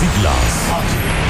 Glass.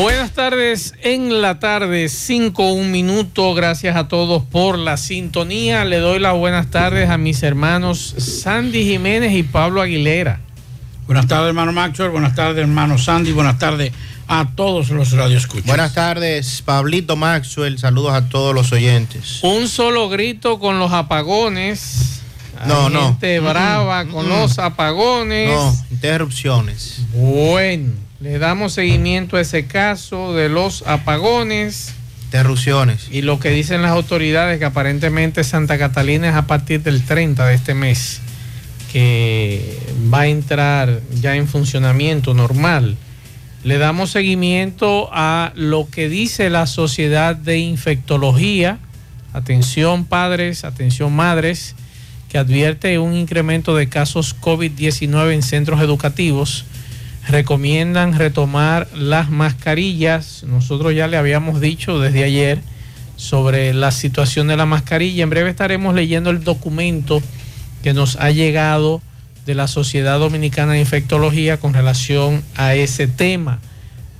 Buenas tardes en la tarde, 5 un minuto. Gracias a todos por la sintonía. Le doy las buenas tardes a mis hermanos Sandy Jiménez y Pablo Aguilera. Buenas tardes, hermano Maxwell. Buenas tardes, hermano Sandy. Buenas tardes a todos los radioescuchas. Buenas tardes, Pablito Maxwell. Saludos a todos los oyentes. Un solo grito con los apagones. No, Hay no. Gente brava con los apagones. No, interrupciones. Bueno, le damos seguimiento a ese caso de los apagones. Interrupciones. Y lo que dicen las autoridades que aparentemente Santa Catalina es a partir del 30 de este mes que va a entrar ya en funcionamiento normal. Le damos seguimiento a lo que dice la Sociedad de Infectología. Atención padres, atención madres, que advierte un incremento de casos COVID-19 en centros educativos. Recomiendan retomar las mascarillas. Nosotros ya le habíamos dicho desde ayer sobre la situación de la mascarilla. En breve estaremos leyendo el documento que nos ha llegado de la Sociedad Dominicana de Infectología con relación a ese tema.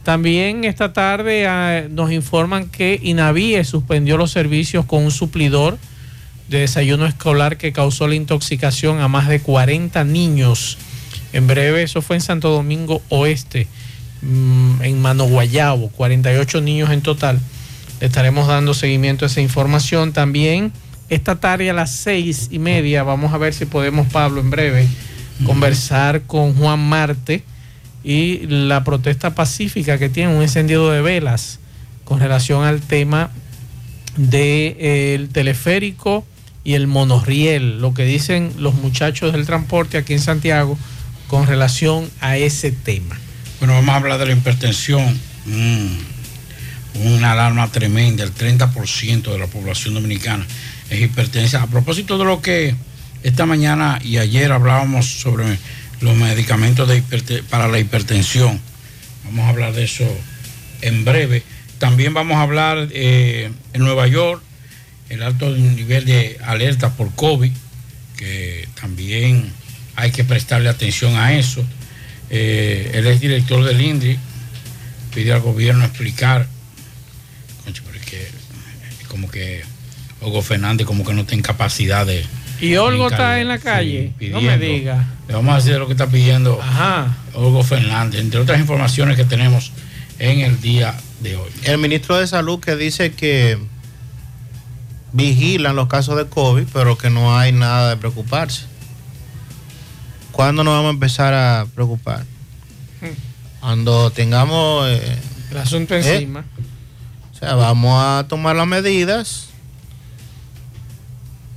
También esta tarde ah, nos informan que INAVIE suspendió los servicios con un suplidor de desayuno escolar que causó la intoxicación a más de 40 niños. En breve, eso fue en Santo Domingo Oeste, mm, en Mano Guayabo, 48 niños en total. Le estaremos dando seguimiento a esa información. También esta tarde a las seis y media, vamos a ver si podemos, Pablo, en breve, conversar con Juan Marte y la protesta pacífica que tiene un encendido de velas con relación al tema del teleférico y el monorriel, lo que dicen los muchachos del transporte aquí en Santiago con relación a ese tema. Bueno, vamos a hablar de la hipertensión. Mm, una alarma tremenda, el 30% de la población dominicana es hipertensa. A propósito de lo que esta mañana y ayer hablábamos sobre los medicamentos para la hipertensión, vamos a hablar de eso en breve. También vamos a hablar eh, en Nueva York, el alto nivel de alerta por COVID, que también hay que prestarle atención a eso. Eh, él es director del INDRI, pide al gobierno explicar, concho, pero es que como que Hugo Fernández como que no tiene capacidad de... Y Olgo está en la sí, calle, no me diga. Le vamos a decir lo que está pidiendo Ajá. Hugo Fernández, entre otras informaciones que tenemos en el día de hoy. El ministro de Salud que dice que vigilan los casos de COVID, pero que no hay nada de preocuparse. ¿Cuándo nos vamos a empezar a preocupar? Cuando tengamos... eh, El asunto ¿Eh? encima. O sea, vamos a tomar las medidas.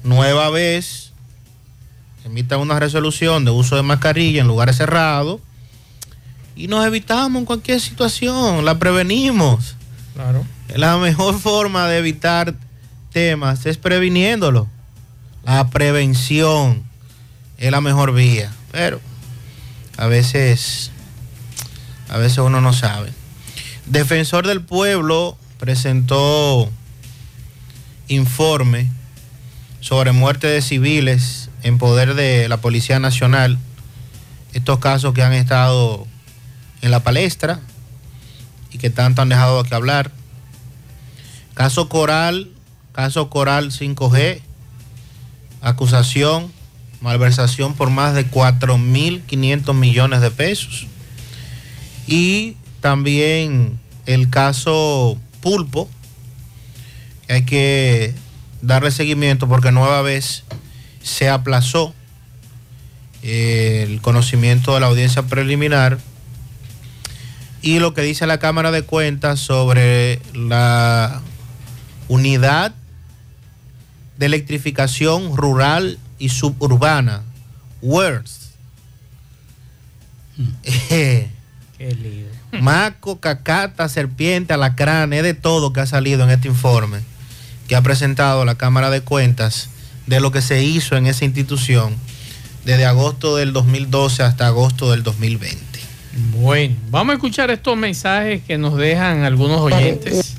Nueva vez, emita una resolución de uso de mascarilla en lugares cerrados y nos evitamos en cualquier situación, la prevenimos. Claro. La mejor forma de evitar temas es previniéndolo. La prevención es la mejor vía, pero a veces, a veces uno no sabe. Defensor del Pueblo presentó informe sobre muerte de civiles en poder de la Policía Nacional. Estos casos que han estado en la palestra y que tanto han dejado que hablar. Caso Coral, caso Coral 5G, acusación, malversación por más de 4.500 millones de pesos. Y también el caso Pulpo, hay que darle seguimiento porque nueva vez se aplazó eh, el conocimiento de la audiencia preliminar y lo que dice la Cámara de Cuentas sobre la unidad de electrificación rural y suburbana, WERS. Eh, Qué lío. Maco, cacata, serpiente, alacrán, es de todo que ha salido en este informe que ha presentado la Cámara de Cuentas de lo que se hizo en esa institución desde agosto del 2012 hasta agosto del 2020. Bueno, vamos a escuchar estos mensajes que nos dejan algunos oyentes.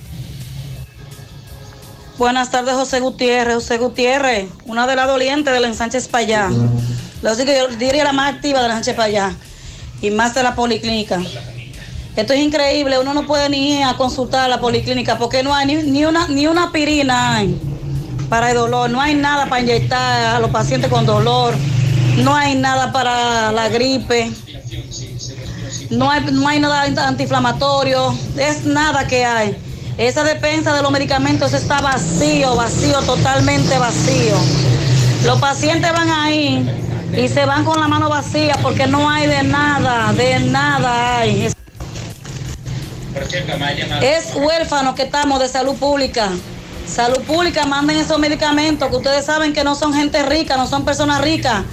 Buenas tardes, José Gutiérrez. José Gutiérrez, una de las dolientes de la ensanche para allá. Lo que yo diría la más activa de la ensanche para allá y más de la policlínica. Esto es increíble, uno no puede ni ir a consultar a la policlínica porque no hay ni, ni una ni una pirina para el dolor, no hay nada para inyectar a los pacientes con dolor, no hay nada para la gripe, no hay, no hay nada antiinflamatorio, es nada que hay. Esa despensa de los medicamentos está vacío, vacío, totalmente vacío. Los pacientes van ahí y se van con la mano vacía porque no hay de nada, de nada hay. Es, huérfano que estamos de salud pública. Salud pública, manden esos medicamentos que ustedes saben que no son gente rica, no son personas ricas.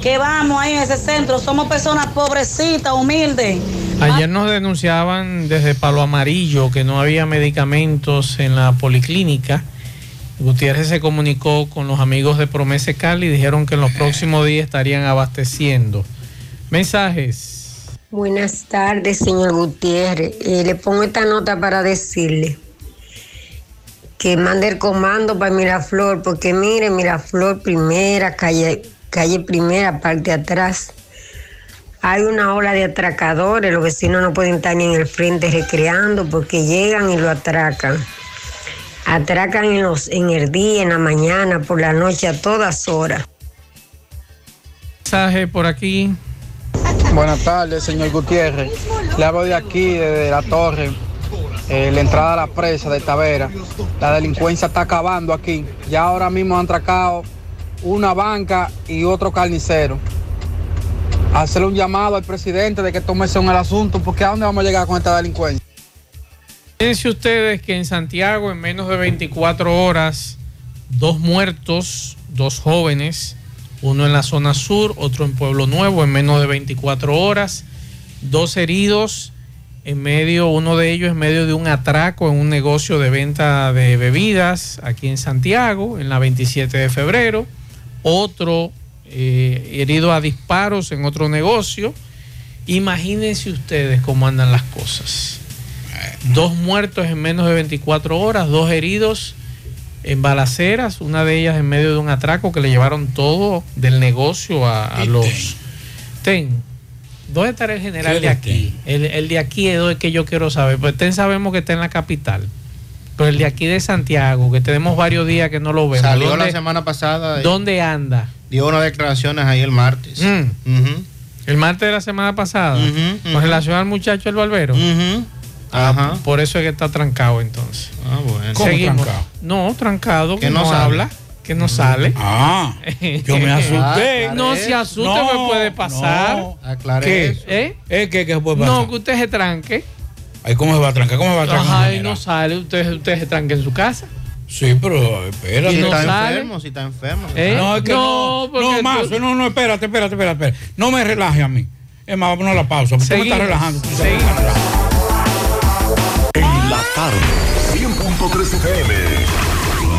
Que vamos ahí en ese centro, somos personas pobrecitas, humildes. Ayer nos denunciaban desde Palo Amarillo que no había medicamentos en la policlínica. Gutiérrez se comunicó con los amigos de Promese Cali y dijeron que en los próximos días estarían abasteciendo. Mensajes. Buenas tardes, señor Gutiérrez. Eh, le pongo esta nota para decirle que mande el comando para Miraflor, porque mire, Miraflor primera, calle, calle primera, parte de atrás. Hay una ola de atracadores, los vecinos no pueden estar ni en el frente recreando porque llegan y lo atracan. Atracan en, los, en el día, en la mañana, por la noche, a todas horas. Mensaje por aquí. Buenas tardes, señor Gutiérrez. Le hablo de aquí, desde la torre, eh, la entrada a la presa de Tavera. La delincuencia está acabando aquí. Ya ahora mismo han atracado una banca y otro carnicero. Hacerle un llamado al presidente de que tome en el asunto, porque ¿a dónde vamos a llegar con esta delincuencia? Fíjense ustedes que en Santiago, en menos de 24 horas, dos muertos, dos jóvenes, uno en la zona sur, otro en Pueblo Nuevo, en menos de 24 horas, dos heridos, en medio, uno de ellos en medio de un atraco en un negocio de venta de bebidas aquí en Santiago, en la 27 de febrero, otro eh, herido a disparos en otro negocio. Imagínense ustedes cómo andan las cosas. Dos muertos en menos de 24 horas, dos heridos en balaceras, una de ellas en medio de un atraco que le llevaron todo del negocio a, a los... Ten. ¿Dónde estará el general de aquí? El, el, de aquí es que yo quiero saber. Pues ten sabemos que está en la capital. Pero el de aquí de Santiago, que tenemos varios días que no lo vemos. Salió ¿Dónde, la semana pasada. y ¿Dónde anda? Dio unas declaraciones ahí el martes. Mm. El martes de la semana pasada. Con relación al muchacho el barbero. Ah, Ajá. Por eso es que está trancado entonces. Ah, bueno. ¿Cómo Seguimos. trancado? No, trancado, que, no, no sale. habla, que no sale. Ah, yo me asusté. Ah, no se asuste, me puede pasar. no. Aclare ¿Qué? eso. ¿Eh? ¿Eh? ¿Qué, qué puede pasar? No, que usted se tranque. Ay, ¿Cómo se va a trancar? ¿Cómo se va a trancar? Ajá, y no sale, usted, usted se tranque en su casa. Sí, pero espérate. Si no está sale. enfermo, si está enfermo. ¿Eh? No, es que no. No, No, tú- más. No, no, espérate, espérate, espérate, espérate. No me relaje a mí. Es más, vamos a la pausa. Porque tú me estás relajando. tú me estás relajando. En la tarde, 100.3 FM.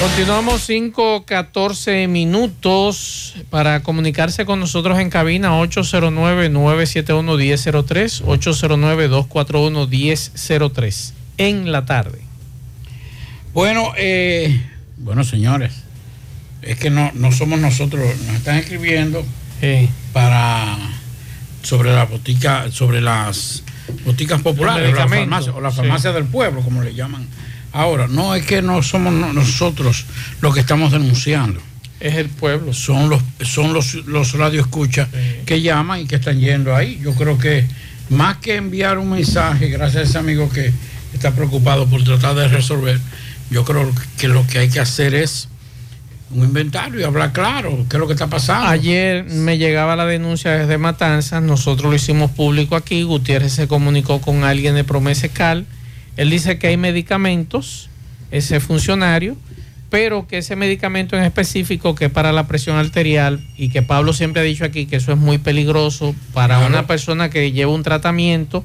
Continuamos 5, 14 minutos para comunicarse con nosotros en cabina 809-971-1003, 809-241-1003 en la tarde. Bueno, eh, bueno señores, es que no, no somos nosotros, nos están escribiendo para sobre la botica, sobre las boticas populares, o la farmacia, o la farmacia Sí. del pueblo, como le llaman ahora. No es que no somos no- nosotros los que estamos denunciando. Es el pueblo. Son los, son los, los radioescuchas que llaman y que están yendo ahí. Yo creo que más que enviar un mensaje, gracias a ese amigo que está preocupado por tratar de resolver, yo creo que lo que hay que hacer es un inventario y hablar claro qué es lo que está pasando. Ayer me llegaba la denuncia desde Matanzas, nosotros lo hicimos público aquí, Gutiérrez se comunicó con alguien de Promese Cal, él dice que hay medicamentos, ese funcionario, pero que ese medicamento en específico que es para la presión arterial y que Pablo siempre ha dicho aquí que eso es muy peligroso para Claro. una persona que lleva un tratamiento,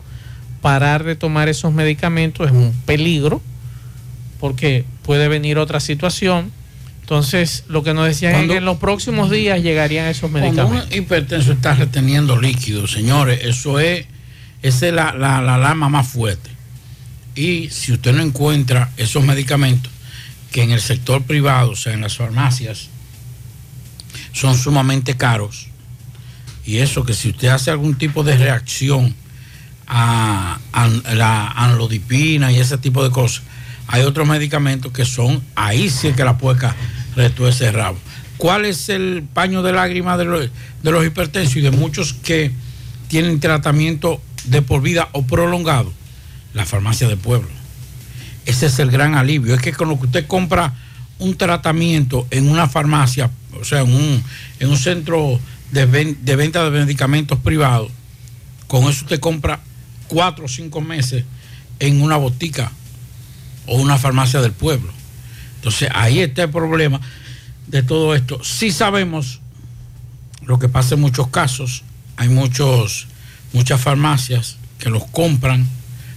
parar de tomar esos medicamentos es un peligro porque puede venir otra situación. Entonces, lo que nos decían es Cuando- que en los próximos días llegarían esos Cuando medicamentos. un hipertenso está reteniendo líquido, señores, eso es, esa es la, la, la alarma más fuerte. Y si usted no encuentra esos medicamentos, que en el sector privado, o sea, en las farmacias, son sumamente caros, y eso que si usted hace algún tipo de reacción a, la anlodipina y ese tipo de cosas, hay otros medicamentos que son, ahí sí es que la pueca retuerce el rabo. ¿Cuál es el paño de lágrimas de los, de los hipertensos y de muchos que tienen tratamiento de por vida o prolongado? La farmacia del pueblo. Ese es el gran alivio. Es que con lo que usted compra un tratamiento en una farmacia, o sea, en un, en un centro de, ven- de venta de medicamentos privados, con eso usted compra cuatro o cinco meses en una botica o una farmacia del pueblo. Entonces ahí está el problema de todo esto. Sí sabemos lo que pasa en muchos casos. Hay muchos, muchas farmacias que los compran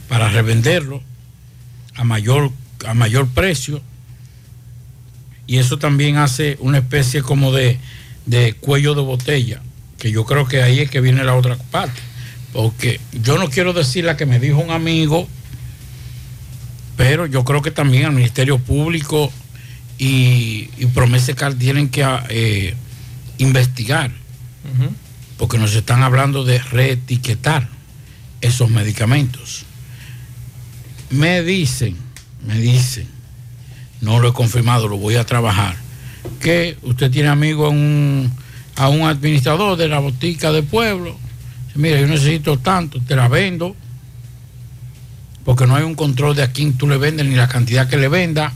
para revenderlo a mayor, a mayor precio. Y eso también hace una especie como de, de cuello de botella, que yo creo que ahí es que viene la otra parte. Porque yo no quiero decir la que me dijo un amigo, pero yo creo que también el Ministerio Público y, y Promesecal tienen que eh, investigar, porque nos están hablando de reetiquetar esos medicamentos. Me dicen, me dicen, no lo he confirmado, lo voy a trabajar, que usted tiene amigo a un administrador de la botica del pueblo. Mira, yo necesito tanto, te la vendo, porque no hay un control de a quién tú le vendes ni la cantidad que le venda.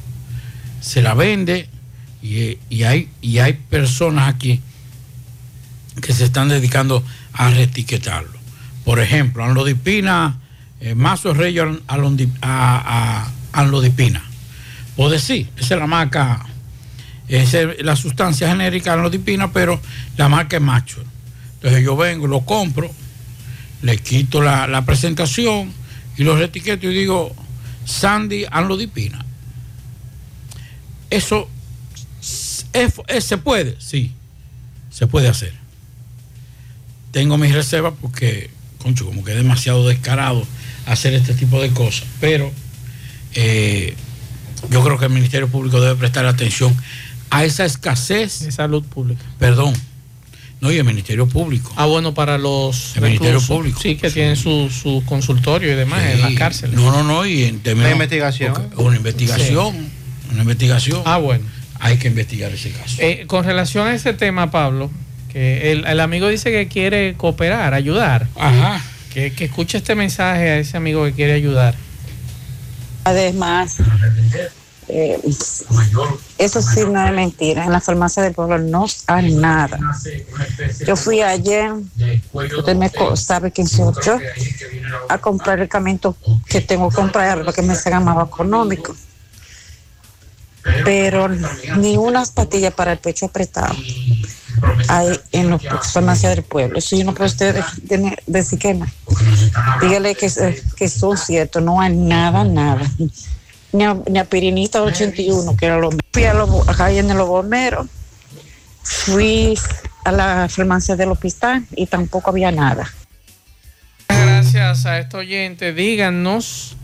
Se la vende y, hay, y hay personas aquí que se están dedicando a reetiquetarlo. Por ejemplo, anlodipina, eh, mazo rey alondi- a, a anlodipina. Puedo decir, esa es la marca, esa es la sustancia genérica anlodipina, pero la marca es macho. Entonces yo vengo, lo compro, le quito la, la presentación y lo reetiqueto y digo Sandy anlodipina. Eso es- es- se puede, sí, se puede hacer. Tengo mis reservas porque, concho, como que es demasiado descarado hacer este tipo de cosas, pero eh, yo creo que el Ministerio Público debe prestar atención a esa escasez. De salud pública. Perdón. No, y el Ministerio Público. Ah, bueno, para los El Ministerio Público. Sí, que tienen su, su consultorio y demás en las cárceles. No, no, no, y en términos. Una investigación. Una investigación. Una investigación. Ah, bueno. Hay que investigar ese caso. Eh, con relación a ese tema, Pablo, que el, el amigo dice que quiere cooperar, ayudar. Ajá. Que, escuche este mensaje a ese amigo que quiere ayudar. Además, eh, eso sí no es mentira. En la farmacia del pueblo no hay nada. Yo fui ayer, usted me sabe quién soy yo, a comprar el medicamento que tengo que comprar, lo que me salga más económico. Pero ni unas pastillas para el pecho apretado hay en las farmacias del pueblo. Eso yo no puedo usted de- decir que no. Dígale que, eh, que son ciertos, no hay nada, nada. Ni a, ni a Pirinita 81, que era lo Fui a los, acá en los bomberos, fui a la farmacia del hospital y tampoco había nada. Gracias a este oyente. Díganos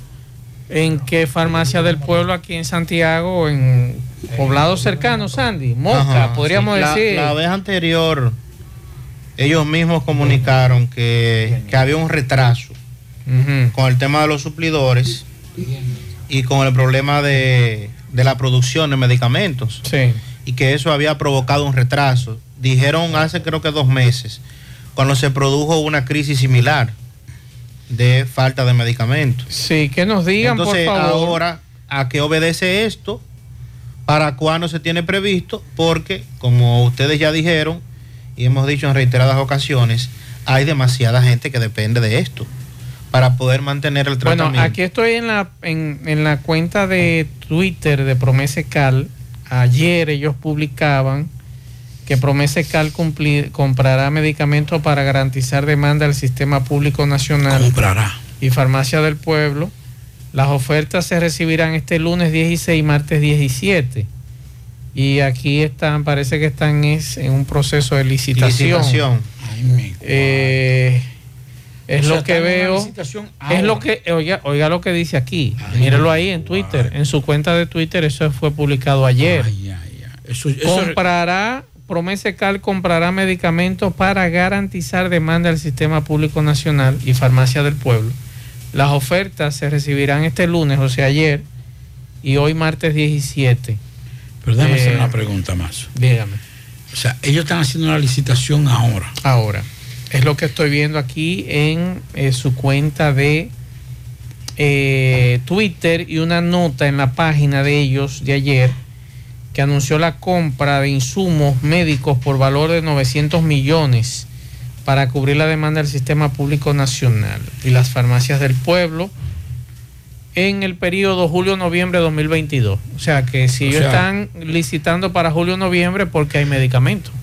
en qué farmacia del pueblo aquí en Santiago en poblados cercanos, Sandy. Moca, Ajá, podríamos sí. La- decir. La, vez anterior, ellos mismos comunicaron que, que había un retraso con el tema de los suplidores y con el problema de, de la producción de medicamentos. Y que eso había provocado un retraso. Dijeron hace creo que dos meses, cuando se produjo una crisis similar de falta de medicamentos. Sí, que nos digan, Entonces, por favor. ahora, ¿a qué obedece esto? ¿Para cuándo se tiene previsto? Porque, como ustedes ya dijeron y hemos dicho en reiteradas ocasiones, hay demasiada gente que depende de esto para poder mantener el tratamiento. Bueno, aquí estoy en la, en, en la cuenta de Twitter de Promesecal ayer ellos publicaban que Promesecal cumplir- comprará medicamentos para garantizar demanda al sistema público nacional. Comprará. Y Farmacia del Pueblo. Las ofertas se recibirán este lunes 16 y martes 17. Y aquí están, parece que están es en un proceso de licitación. Licitación. Eh, es O sea, lo que veo. Es lo que, oiga, oiga lo que dice aquí. Mírelo ahí en Twitter. En su cuenta de Twitter, eso fue publicado ayer. Eso- eso- comprará, Promesecal comprará medicamentos para garantizar demanda del sistema público nacional y farmacia del pueblo. Las ofertas se recibirán este lunes, o sea, ayer, y hoy martes 17. Pero déjame Eh, hacer una pregunta más. Dígame. O sea, ellos están haciendo una licitación ahora. Ahora. Es lo que estoy viendo aquí en eh, su cuenta de eh, Twitter y una nota en la página de ellos de ayer que anunció la compra de insumos médicos por valor de 900 millones para cubrir la demanda del sistema público nacional y las farmacias del pueblo en el periodo julio-noviembre de 2022. O sea que si O ellos sea- están licitando para julio-noviembre porque hay medicamentos.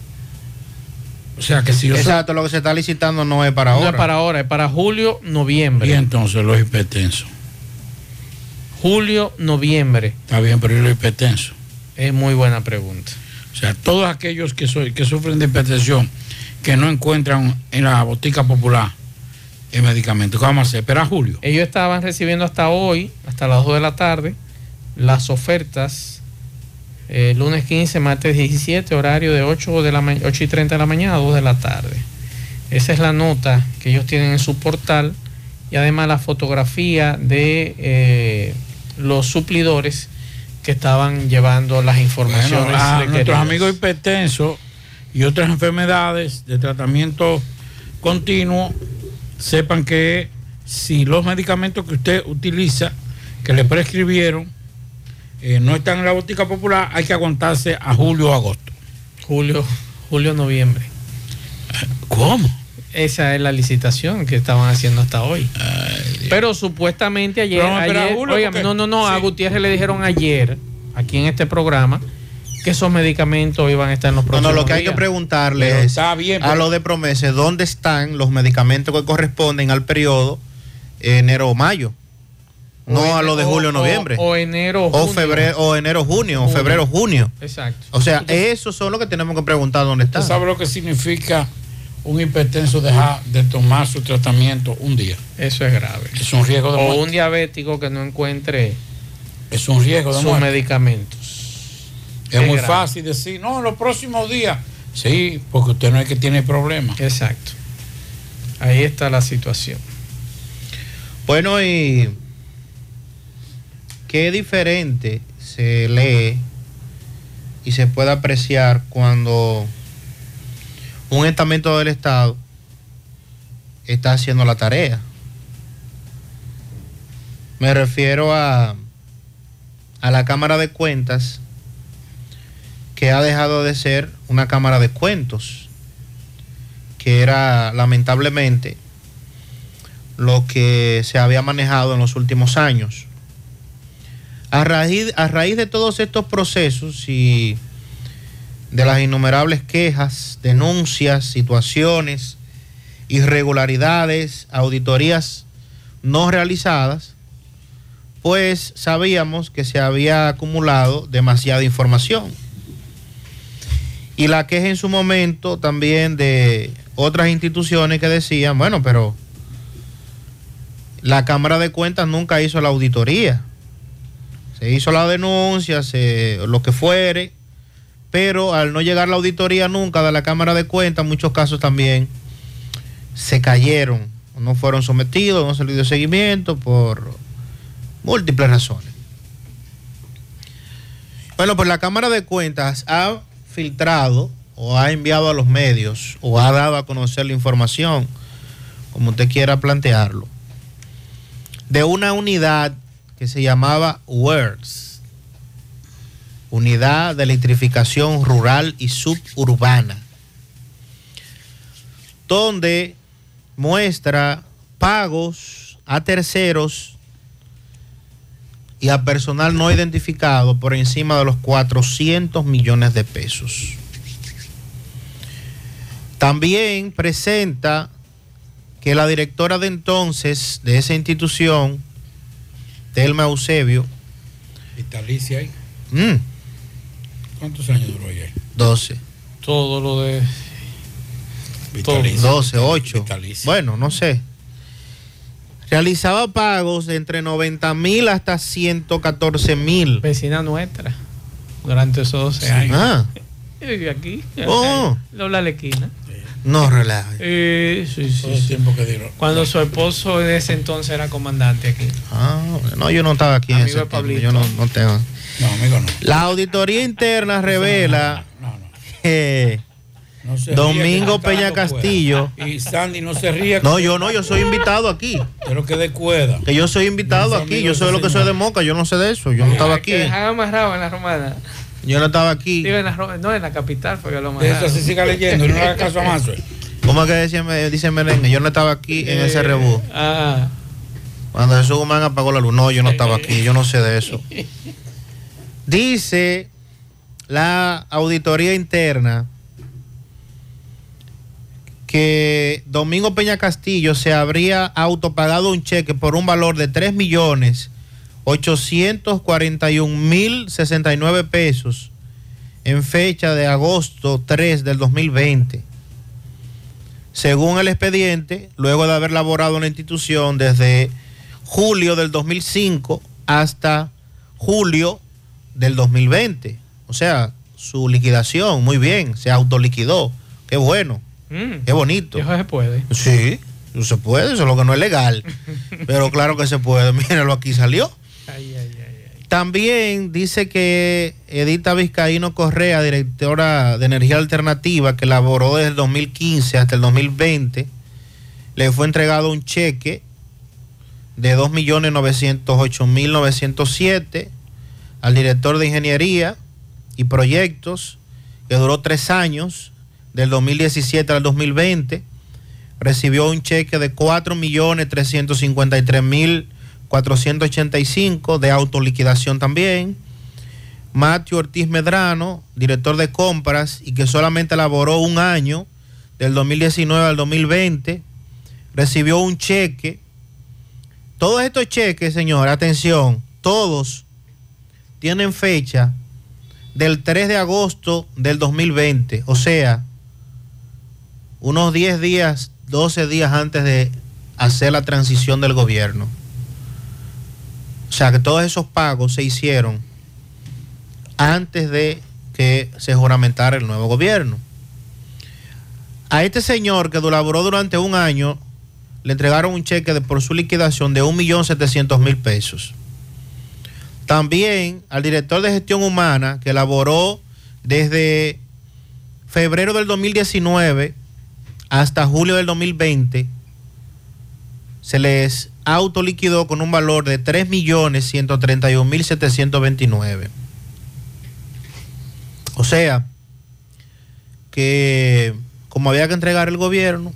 O sea que si yo soy- Exacto, lo que se está licitando no es para No ahora. es para ahora, es para julio, noviembre. Y entonces los hipertensos. Julio, noviembre. Está bien, pero ¿y los hipertensos? Es muy buena pregunta. O sea, todos aquellos que, soy, que sufren de hipertensión, que no encuentran en la botica popular el medicamento, ¿qué vamos a hacer? Espera julio. Ellos estaban recibiendo hasta hoy, hasta las 2 de la tarde, las ofertas. eh, lunes 15, martes 17, horario de 8, de la ma- 8 y 30 de la mañana a 2 de la tarde. Esa es la nota que ellos tienen en su portal y además la fotografía de eh, los suplidores que estaban llevando las informaciones. Bueno, a nuestros amigos hipertensos y otras enfermedades de tratamiento continuo, sepan que si los medicamentos que usted utiliza, que le prescribieron, eh, no están en la botica popular, hay que aguantarse a julio o agosto. Julio, julio, noviembre. ¿Cómo? Esa es la licitación que estaban haciendo hasta hoy. Pero supuestamente ayer, Julio, porque- no, no, no, a Gutiérrez le dijeron ayer, aquí en este programa, que esos medicamentos iban a estar en los No, próximos no, lo que hay que preguntarle Pero es está a lo de promesa, ¿dónde están los medicamentos que corresponden al periodo enero o mayo? No O a lo de julio o- noviembre. O, o enero, o junio. febrero o enero junio o Junio. febrero junio. Exacto. O sea, esos son los que tenemos que preguntar dónde ¿Usted están. sabe lo que significa un hipertenso dejar de tomar su tratamiento un día? Eso es grave. Es un riesgo de O muerte. un diabético que no encuentre Es un riesgo de sus muerte. medicamentos. Es muy grave. fácil decir, no, los próximos días. Sí, porque usted no es que tiene problema. Exacto. Ahí está la situación. Bueno, y qué diferente se lee y se puede apreciar cuando un estamento del Estado está haciendo la tarea. Me refiero a, a la Cámara de Cuentas, que ha dejado de ser una Cámara de Cuentos, que era lamentablemente lo que se había manejado en los últimos años. A raíz, a raíz de todos estos procesos y de las innumerables quejas, denuncias, situaciones, irregularidades, auditorías no realizadas, pues sabíamos que se había acumulado demasiada información. Y la queja en su momento también de otras instituciones que decían, bueno, pero la Cámara de Cuentas nunca hizo la auditoría. Se hizo la denuncia, se- lo que fuere, pero al no llegar la auditoría nunca de la Cámara de Cuentas, muchos casos también se cayeron, no fueron sometidos, no se les dio seguimiento por múltiples razones. Bueno, pues la Cámara de Cuentas ha filtrado o ha enviado a los medios o ha dado a conocer la información, como usted quiera plantearlo, de una unidad que se llamaba WORDS, Unidad de Electrificación Rural y Suburbana, donde muestra pagos a terceros y a personal no identificado por encima de los 400 millones de pesos. También presenta que la directora de entonces de esa institución, Telma Eusebio, Vitalicia ahí. mm, ¿Cuántos años duró ella? 12, Todo lo de. Vitalicia. 12, 8, Vitalicia. bueno, no sé. Realizaba pagos de entre 90 mil hasta 114 mil. Vecina nuestra. Durante esos 12 años. Ah, vive aquí. Oh. Dobla la esquina. no relaje. Eh, sí, sí, Todo el sí. tiempo que duró. Cuando su esposo en ese entonces era comandante aquí. Ah, no, yo no estaba aquí en Amigo ese de tiempo, Pablito. Yo no, no tengo. No, amigo, no. La auditoría interna revela que Domingo Peña Castillo. cuerda. Y Sandy no se ría. No, yo no, yo soy invitado aquí. Pero que de cuerda. Que yo soy invitado aquí. Yo soy lo que soy de Moca. Yo no sé de eso. Yo no estaba aquí. Dejan amarrado en la romana. Yo no estaba aquí. Digo, en la, Ro- no, en la capital fue que lo De eso amarraron. así siga leyendo. No le haga caso a Mazo. ¿Cómo es que decía, me- dice Merengue? Yo no estaba aquí en ese Eh, rebú. Ah, Cuando Jesús Guzmán apagó la luz. No, yo no estaba aquí. Yo no sé de eso. Dice la auditoría interna que Domingo Peña Castillo se habría autopagado un cheque por un valor de 3 millones 841 mil 69 pesos en fecha de agosto 3 del 2020. Según el expediente, luego de haber laborado en la institución desde julio del 2005 hasta julio del 2020. O sea, su liquidación, muy bien, se autoliquidó. Qué bueno, mm, qué bonito. eso se puede. Sí, no se puede, eso es lo que no es legal. Pero claro que se puede, míralo, aquí salió. Ay, ay, ay. También dice que Edita Vizcaíno Correa, directora de Energía Alternativa, que laboró desde el 2015 hasta el 2020, le fue entregado un cheque de 2.908.907 al director de Ingeniería y Proyectos, que duró tres años, del 2017 al 2020. Recibió un cheque de 4.353.485 de autoliquidación también. Matthew Ortiz Medrano, director de compras y que solamente laboró un año, del 2019 al 2020, recibió un cheque. Todos estos cheques, señor, atención, todos tienen fecha del 3 de agosto del 2020, o sea, unos 10 días, 12 días antes de hacer la transición del gobierno. O sea que todos esos pagos se hicieron antes de que se juramentara el nuevo gobierno. A este señor que laboró durante un año, le entregaron un cheque por su liquidación de 1.700.000 pesos. También al director de gestión humana que laboró desde febrero del 2019 hasta julio del 2020, se les autoliquidó con un valor de 3.131.729. O sea, que como había que entregar el gobierno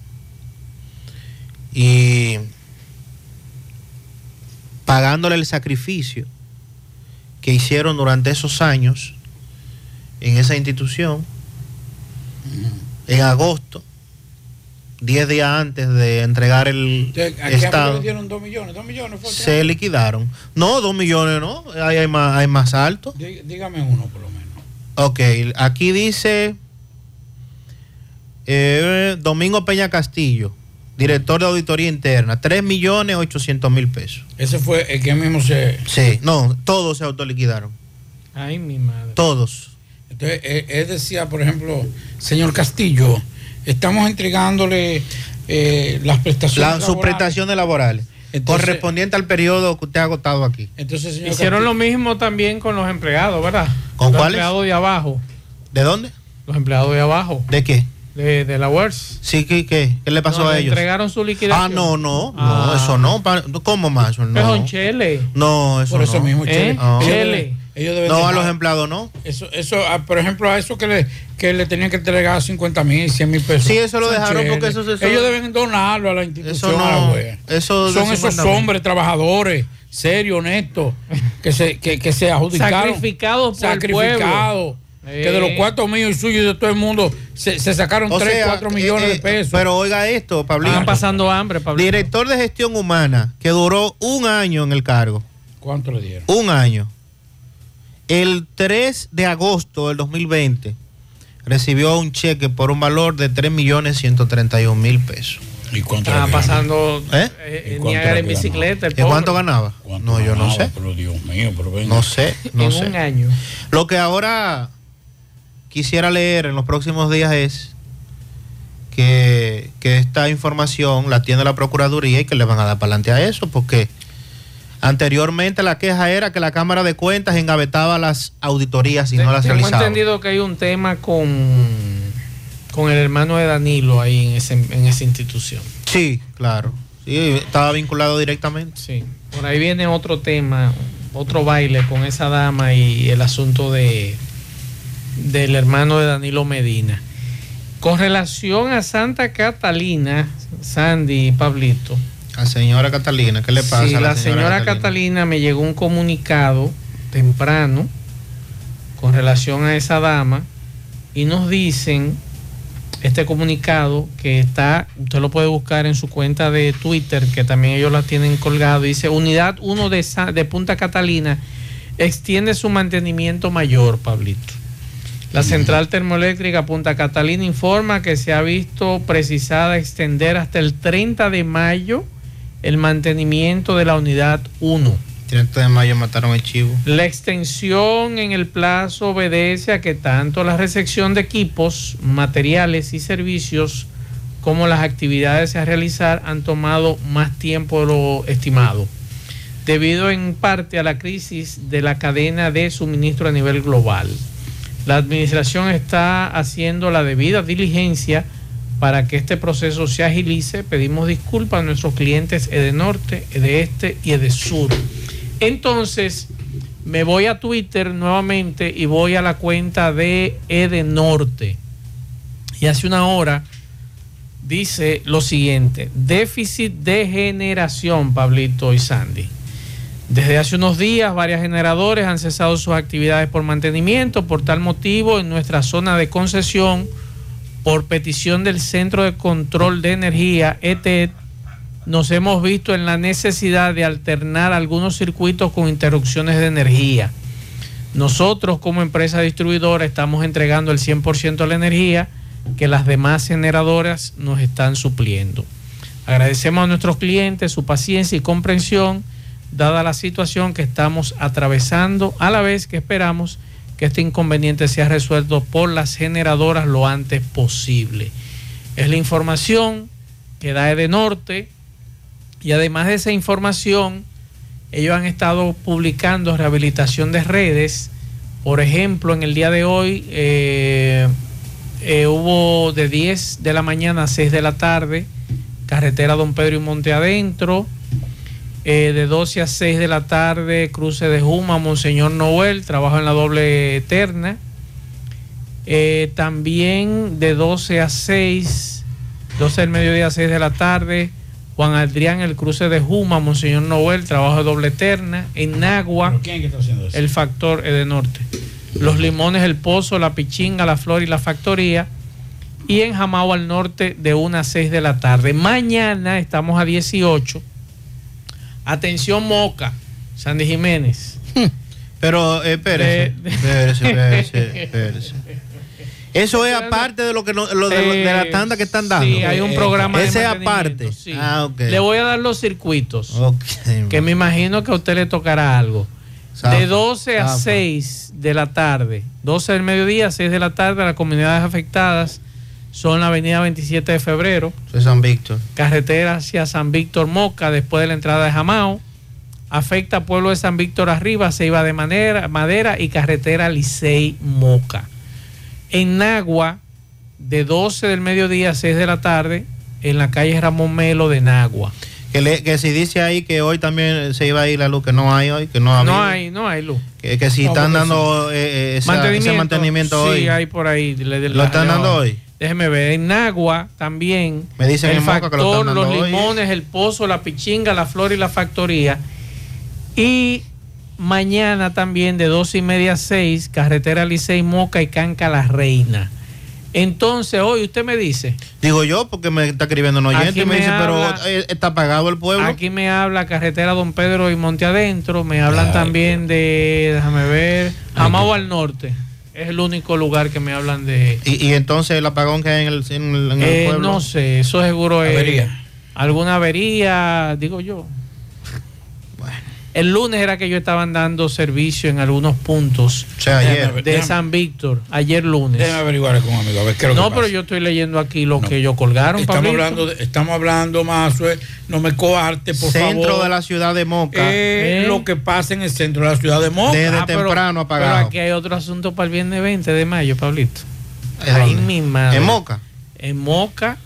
y pagándole el sacrificio que hicieron durante esos años en esa institución, en agosto, 10 días antes de entregar el Entonces, ¿A qué Estado, le dieron 2 millones? ¿2 millones fue? se liquidaron. No, 2 millones, no, ahí hay más, hay más alto. Dí- Dígame uno por lo menos. Ok, aquí dice eh, Domingo Peña Castillo, director de auditoría interna, 3 millones 800 mil pesos. Ese fue el que mismo se. Sí, no, todos se autoliquidaron, Ay, mi madre. todos. Entonces, él, él decía, por ejemplo, señor Castillo, estamos entregándole eh, las prestaciones. La, sus laborales. prestaciones laborales, Entonces- correspondiente al periodo que usted ha agotado aquí. Entonces, señor Hicieron Castillo, lo mismo también con los empleados, ¿verdad? ¿Con los cuáles? empleados de abajo. ¿De dónde? Los empleados de abajo. ¿De qué? De, de la WERS. Sí, ¿qué, qué? ¿Qué le pasó No, a le ellos? entregaron su liquidación. Ah, no, no, Ah. no, eso no. ¿Cómo más? Pero No, son chele. no eso por eso no. mismo, ¿Eh? Chele. Chele. deben- ellos No, a dejar- los empleados no. Eso, eso ah, por ejemplo, a eso que le, que le tenían que entregar 50 mil, 100 mil pesos. Sí, eso lo dejaron cheles. porque eso- eso- Ellos deben donarlo a la institución. Eso a la no, wea. eso Son esos 50 mil. hombres trabajadores, serio, honesto, que se, que, que se adjudicaron. Sacrificados por el Sacrificados. Pueblo. Que de los Eh. cuatro míos y suyos y de todo el mundo se, se sacaron O 3, sea, 4 millones eh, de eh, pesos. Pero oiga esto, Pablito. Están pasando hambre, Pablo. Director de gestión humana, que duró un año en el cargo. ¿Cuánto le dieron? Un año. El 3 de agosto del 2020 recibió un cheque por un valor de 3 millones 131 mil pesos. ¿Y cuánto Estaba pasando ¿Eh? eh, en cuánto ganaba? bicicleta. el ¿Y cuánto ganaba? No, yo no ganaba? sé. Pero Dios mío, pero venga. No sé, no en sé. un año. Lo que ahora quisiera leer en los próximos días es que, que esta información la tiene la Procuraduría y que le van a dar para adelante a eso, porque anteriormente la queja era que la Cámara de Cuentas engavetaba las auditorías y no las Tengo realizaba. entendido que hay un tema con, con el hermano de Danilo ahí en, ese, en esa institución. Sí, claro. Sí, estaba vinculado directamente. Sí. Por ahí viene otro tema, otro baile con esa dama y el asunto de del hermano de Danilo Medina. Con relación a Santa Catalina, Sandy y Pablito. A señora Catalina, ¿qué le pasa Sí, a la, señora, Catalina? me llegó un comunicado temprano con relación a esa dama y nos dicen este comunicado que está, usted lo puede buscar en su cuenta de Twitter, que también ellos la tienen colgado, dice Unidad 1 de, Sa- de Punta Catalina extiende su mantenimiento mayor, Pablito. La central termoeléctrica Punta Catalina informa que se ha visto precisada extender hasta el 30 de mayo el mantenimiento de la unidad 1. 30 de mayo mataron el chivo. La extensión en el plazo obedece a que tanto la recepción de equipos, materiales y servicios como las actividades a realizar han tomado más tiempo de lo estimado, debido en parte a la crisis de la cadena de suministro a nivel global. La administración está haciendo la debida diligencia para que este proceso se agilice. Pedimos disculpas a nuestros clientes Edenorte, Este y Edesur. Entonces, me voy a Twitter nuevamente y voy a la cuenta de Edenorte. Y hace una hora dice lo siguiente, déficit de generación, Pablito y Sandy. Desde hace unos días, varios generadores han cesado sus actividades por mantenimiento. Por tal motivo, en nuestra zona de concesión, por petición del Centro de Control de Energía, ETED, nos hemos visto en la necesidad de alternar algunos circuitos con interrupciones de energía. Nosotros como empresa distribuidora estamos entregando el 100% de la energía que las demás generadoras nos están supliendo. Agradecemos a nuestros clientes su paciencia y comprensión dada la situación que estamos atravesando, a la vez que esperamos que este inconveniente sea resuelto por las generadoras lo antes posible. Es la información que da Edenorte y además de esa información, ellos han estado publicando rehabilitación de redes. Por ejemplo, en el día de hoy eh, eh, hubo de 10 de la mañana a 6 de la tarde, carretera Don Pedro y Monte Adentro. Eh, de 12 a 6 de la tarde, cruce de Juma, Monseñor Noel, trabajo en la doble eterna. Eh, también de 12 a 6, 12 del mediodía a 6 de la tarde, Juan Adrián, el cruce de Juma, Monseñor Noel, trabajo de doble eterna. En Nagua, ¿Pero quién está haciendo eso? el factor de norte. Los limones, el pozo, la pichinga, la flor y la factoría. Y en Jamao al norte de 1 a 6 de la tarde. Mañana estamos a 18. Atención Moca, Sandy Jiménez. Pero eh, espérese, De- espérese, espérese, espérese. Eso es aparte de lo que no- lo de, la Eh, tanda que están dando. Sí, hay un programa de Ese es aparte. sí. Ah, ok. Le voy a dar los circuitos. Que me imagino que a usted le tocará algo. Zafa, de 12 a zafa. 6 de la tarde, 12 del mediodía, 6 de la tarde, las comunidades afectadas son la avenida 27 de febrero, Soy San Víctor. carretera hacia San Víctor Moca, después de la entrada de Jamao, afecta a pueblo de San Víctor arriba, Ceiba de Manera, Madera y carretera Licey Moca. En Nagua, de 12 del mediodía a 6 de la tarde, en la calle Ramón Melo de Nagua. Que, le- que si dice ahí que hoy también se iba a ir la luz, que no hay hoy, que no ha No hay, no hay luz. Que, que si No, están dando eh, eh, esa- ese mantenimiento sí, hoy. hay por ahí. le- le- ¿Lo están dando hoy? Déjeme ver. En Nagua también. Me dicen el en Moca que lo factor, están dando los hoy. limones, el pozo, la pichinga, la flor y la factoría. Y mañana también de 12 y media a 6, carretera Licey Moca y Canca La Reina. Entonces, hoy usted me dice. Digo yo, porque me está escribiendo un oyente y me, me dice, habla- pero eh, está pagado el pueblo. Aquí me habla carretera Don Pedro y Monte Adentro. Me hablan Ay, también de, déjame ver, Jamao al Norte. Es el único lugar que me hablan de. Y, y entonces el apagón que hay en el, en el- en el Eh, pueblo. no sé, eso seguro es. Avería. Alguna avería, digo yo. El lunes era que ellos estaban dando servicio en algunos puntos sea, ayer. de Déjame- San Víctor, ayer lunes. Déjame averiguar con un amigo, a ver qué es lo No, que pero pasa. yo estoy leyendo aquí lo que ellos colgaron. Estamos Pablito. hablando, de- estamos hablando más, no me coarte, por Centro favor. de la ciudad de Moca. Eh, Eh. Lo que pasa en el centro de la ciudad de Moca. Desde Ah, pero- temprano apagado. Pero aquí hay otro asunto para el viernes 20 de mayo, Pablito. ¿En Ahí mi madre. ¿En Moca? En Moca.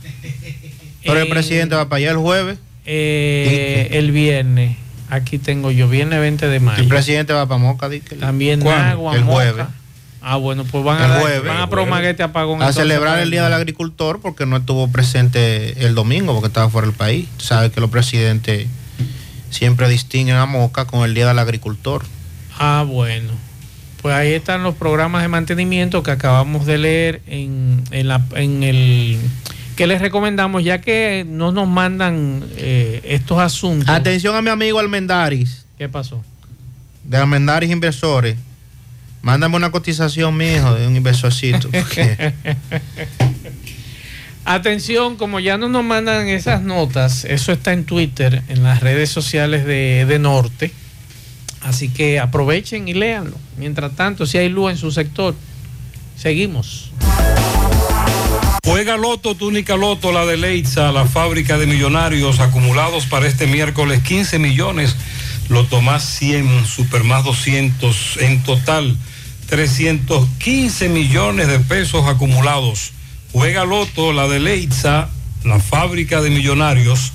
Pero el en- presidente va para allá el jueves. eh, el viernes. Aquí tengo yo, viernes 20 de mayo. El presidente va para Moca. di que- También ¿Cuándo? Nagua, El Moca. jueves. Ah, bueno, pues van a, jueves. van a promulgar este apagón. A entonces, celebrar el Día del Agricultor porque no estuvo presente el domingo porque estaba fuera del país. Tú Sabes que los presidentes siempre distinguen a Moca con el Día del Agricultor. Ah, bueno. Pues ahí están los programas de mantenimiento que acabamos de leer en, en, la, en el que les recomendamos, ya que no nos mandan eh, estos asuntos. Atención a mi amigo Almendaris, ¿Qué pasó? de Almendaris Inversores. Mándame una cotización, mi hijo, de un inversorcito. porque- Atención, como ya no nos mandan esas notas, eso está en Twitter, en las redes sociales de, de Norte. Así que aprovechen y léanlo. Mientras tanto, si hay luz en su sector, seguimos. Juega Loto, túnica Loto, la de Leitza, la fábrica de millonarios acumulados para este miércoles 15 millones. Loto más 100, Super más 200, en total 315 millones de pesos acumulados. Juega Loto, la de Leitza, la fábrica de millonarios.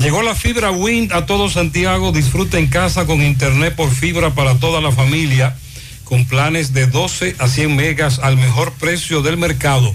Llegó la fibra Wind a todo Santiago. Disfruta en casa con internet por fibra para toda la familia, con planes de 12 a 100 megas al mejor precio del mercado.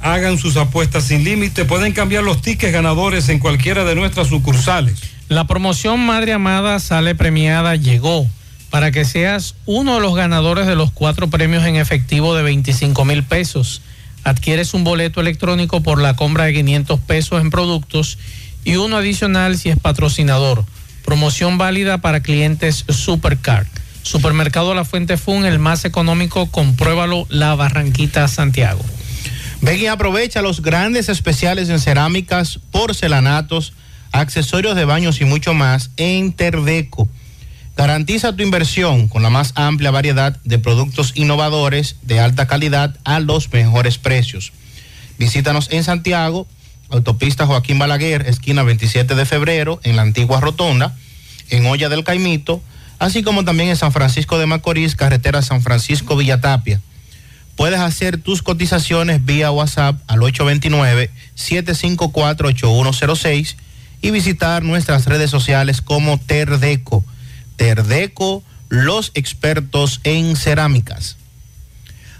Hagan sus apuestas sin límite. Pueden cambiar los tickets ganadores en cualquiera de nuestras sucursales. La promoción Madre Amada sale premiada llegó para que seas uno de los ganadores de los cuatro premios en efectivo de 25 mil pesos. Adquieres un boleto electrónico por la compra de 500 pesos en productos y uno adicional si es patrocinador. Promoción válida para clientes Supercar. Supermercado La Fuente Fun, el más económico, compruébalo, La Barranquita, Santiago. Ven y aprovecha los grandes especiales en cerámicas, porcelanatos, accesorios de baños y mucho más en Terdeco. Garantiza tu inversión con la más amplia variedad de productos innovadores de alta calidad a los mejores precios. Visítanos en Santiago, autopista Joaquín Balaguer, esquina 27 de febrero, en la antigua Rotonda, en Olla del Caimito, así como también en San Francisco de Macorís, carretera San Francisco Villatapia. Puedes hacer tus cotizaciones vía WhatsApp al 829-754-8106 y visitar nuestras redes sociales como Terdeco. Terdeco, los expertos en cerámicas.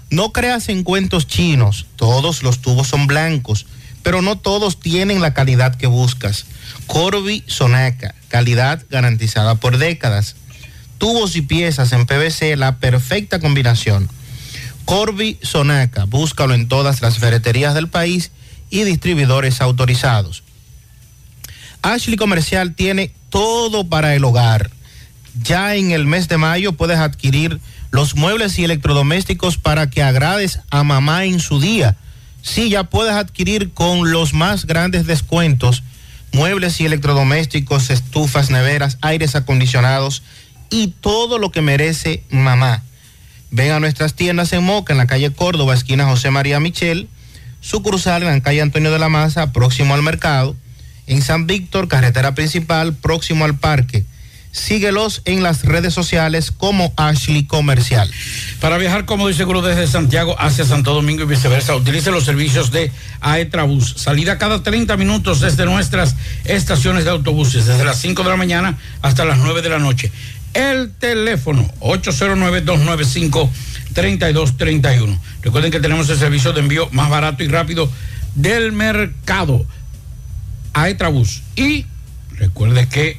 No creas en cuentos chinos, todos los tubos son blancos, pero no todos tienen la calidad que buscas. Corby Sonaca, calidad garantizada por décadas. Tubos y piezas en PVC, la perfecta combinación. Corby Sonaca, búscalo en todas las ferreterías del país y distribuidores autorizados. Ashley Comercial tiene todo para el hogar. Ya en el mes de mayo puedes adquirir los muebles y electrodomésticos para que agrades a mamá en su día. Sí, ya puedes adquirir con los más grandes descuentos muebles y electrodomésticos, estufas, neveras, aires acondicionados y todo lo que merece mamá. Ven a nuestras tiendas en Moca, en la calle Córdoba, esquina José María Michel, sucursal en la calle Antonio de la Maza, próximo al mercado, en San Víctor, carretera principal, próximo al parque. Síguelos en las redes sociales como Ashley Comercial. Para viajar cómodo y seguro desde Santiago hacia Santo Domingo y viceversa, utilice los servicios de Aetrabús. Salida cada 30 minutos desde nuestras estaciones de autobuses, desde las 5 de la mañana hasta las 9 de la noche. El teléfono 809-295-3231. Recuerden que tenemos el servicio de envío más barato y rápido del mercado. Aetrabús. Y recuerde que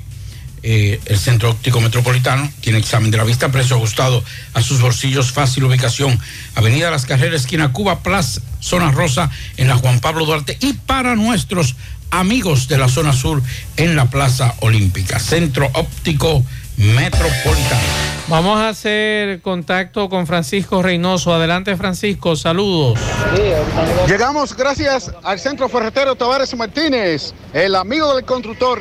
eh, el Centro Óptico Metropolitano tiene examen de la vista, precio ajustado a sus bolsillos, fácil ubicación. Avenida Las Carreras, esquina Cuba, Plaza, zona rosa, en la Juan Pablo Duarte. Y para nuestros amigos de la zona sur, en la Plaza Olímpica. Centro Óptico Metropolitano. Vamos a hacer contacto con Francisco Reynoso. Adelante, Francisco, saludos. Llegamos gracias al Centro Ferretero Tavares Martínez, el amigo del constructor.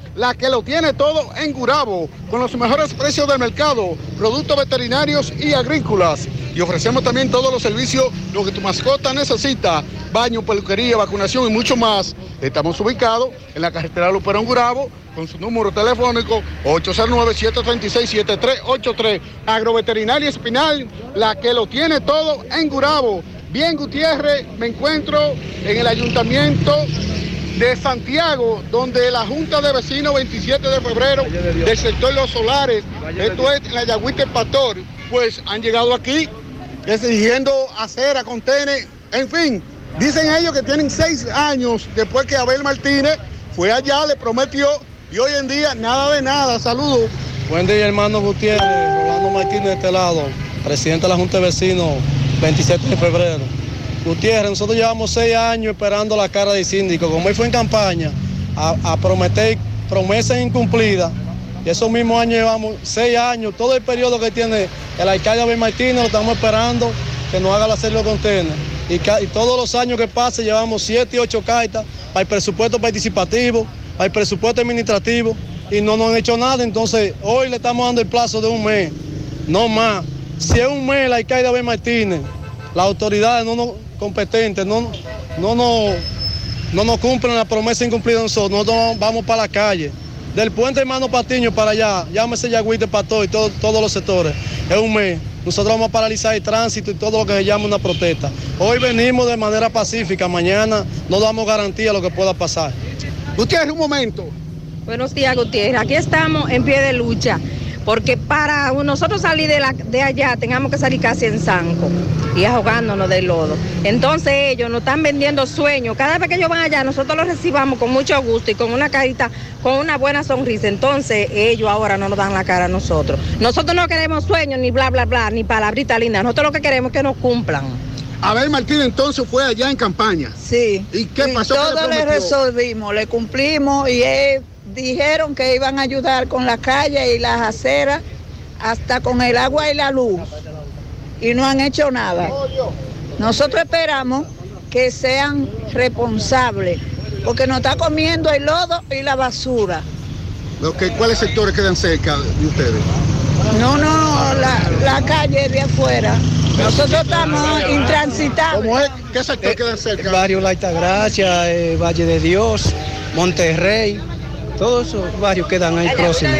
la que lo tiene todo en Gurabo, con los mejores precios del mercado, productos veterinarios y agrícolas. Y ofrecemos también todos los servicios, lo que tu mascota necesita, baño, peluquería, vacunación y mucho más. Estamos ubicados en la carretera Luperón Gurabo, con su número telefónico 809-736-7383. Agroveterinaria Espinal, la que lo tiene todo en Gurabo. Bien, Gutiérrez, me encuentro en el ayuntamiento de Santiago, donde la Junta de Vecinos 27 de febrero del sector Los Solares, esto es la Yagüite Pastor, pues han llegado aquí exigiendo acera, contener, en fin, dicen ellos que tienen seis años después que Abel Martínez fue allá, le prometió y hoy en día nada de nada. Saludos. Buen día, hermano Gutiérrez, Rolando Martínez de este lado, presidente de la Junta de Vecinos 27 de febrero. Gutiérrez, nosotros llevamos seis años esperando la cara del síndico. Como él fue en campaña a, prometer promesas incumplidas, y esos mismos años llevamos seis años, todo el periodo que tiene el alcalde Abel Martínez, lo estamos esperando que nos haga la serie de. Y, y todos los años que pasan llevamos siete y ocho cartas para el presupuesto participativo, para el presupuesto administrativo, y no nos han hecho nada. Entonces, hoy le estamos dando el plazo de un mes, no más. Si es un mes el alcalde Abel Martínez, las autoridades no nos competentes no, no, no, no nos cumplen la promesa incumplida de nosotros, nosotros vamos para la calle. Del puente Hermano Patiño para allá, llámese Yagüite para todo y todo- todos los sectores. Es un mes. Nosotros vamos a paralizar el tránsito y todo lo que se llama una protesta. Hoy venimos de manera pacífica, mañana no damos garantía de lo que pueda pasar. Gutiérrez, un momento. Buenos días, Gutiérrez. Aquí estamos en pie de lucha, porque para nosotros salir de, la, de allá tengamos que salir casi en zanco y ahogándonos del lodo. Entonces ellos nos están vendiendo sueños. Cada vez que ellos van allá, nosotros los recibamos con mucho gusto y con una carita, con una buena sonrisa. Entonces ellos ahora no nos dan la cara a nosotros. Nosotros no queremos sueños, ni bla, bla, bla, ni palabrita linda. Nosotros lo que queremos es que nos cumplan. Abel Martínez entonces fue allá en campaña. Sí. ¿Y qué Y pasó? ¿Qué Todo le resolvimos, le cumplimos y eh, dijeron que iban a ayudar con la calle y las aceras, hasta con el agua y la luz. Y no han hecho nada. Nosotros esperamos que sean responsables, porque nos está comiendo el lodo y la basura. Ok, ¿Cuáles sectores quedan cerca de ustedes? No, no, la, la calle de afuera. Nosotros estamos intransitables. ¿Cómo es? ¿Qué sector queda cerca? El barrio La Altagracia, eh, Valle de Dios, Monterrey, todos esos barrios quedan ahí próximos.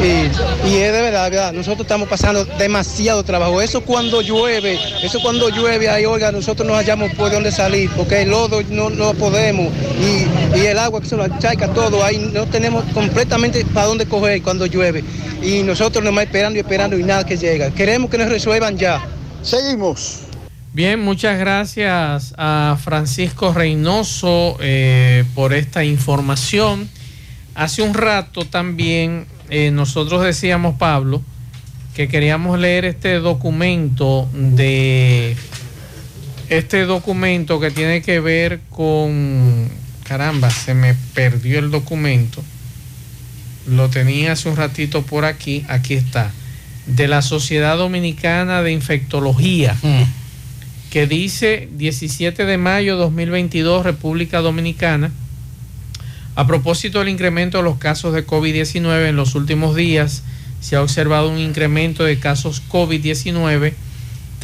Y, y es de verdad, verdad, nosotros estamos pasando demasiado trabajo. Eso cuando llueve, eso cuando llueve ahí, oiga, nosotros no hallamos por dónde salir, porque el lodo no, no podemos, y, y el agua que se nos achaica todo, ahí no tenemos completamente para dónde coger cuando llueve. Y nosotros nomás esperando y esperando y nada que llega. Queremos que nos resuelvan ya. Seguimos. Bien, muchas gracias a Francisco Reynoso eh, por esta información. Hace un rato también eh, nosotros decíamos, Pablo, que queríamos leer este documento de este documento que tiene que ver con caramba, se me perdió el documento. Lo tenía hace un ratito por aquí, aquí está. De la Sociedad Dominicana de Infectología que dice 17 de mayo 2022 República Dominicana. A propósito del incremento de los casos de COVID-19 en los últimos días, se ha observado un incremento de casos COVID-19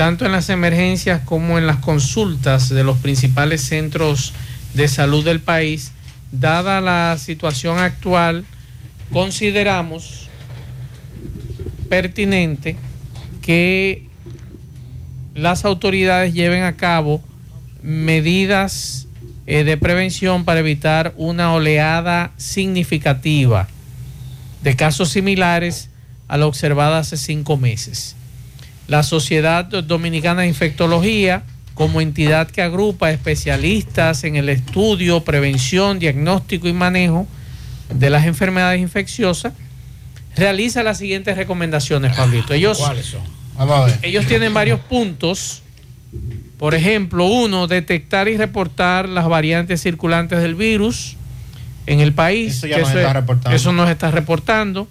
tanto en las emergencias como en las consultas de los principales centros de salud del país. Dada la situación actual, consideramos pertinente que las autoridades lleven a cabo medidas eh, de prevención para evitar una oleada significativa de casos similares a la observada hace cinco meses. La Sociedad Dominicana de Infectología, como entidad que agrupa especialistas en el estudio, prevención, diagnóstico y manejo de las enfermedades infecciosas, realiza las siguientes recomendaciones, Pablito. Ellos, ¿Cuáles son? ellos tienen varios puntos. Por ejemplo, uno, detectar y reportar las variantes circulantes del virus en el país. Eso ya que nos está reportando. eso nos está reportando.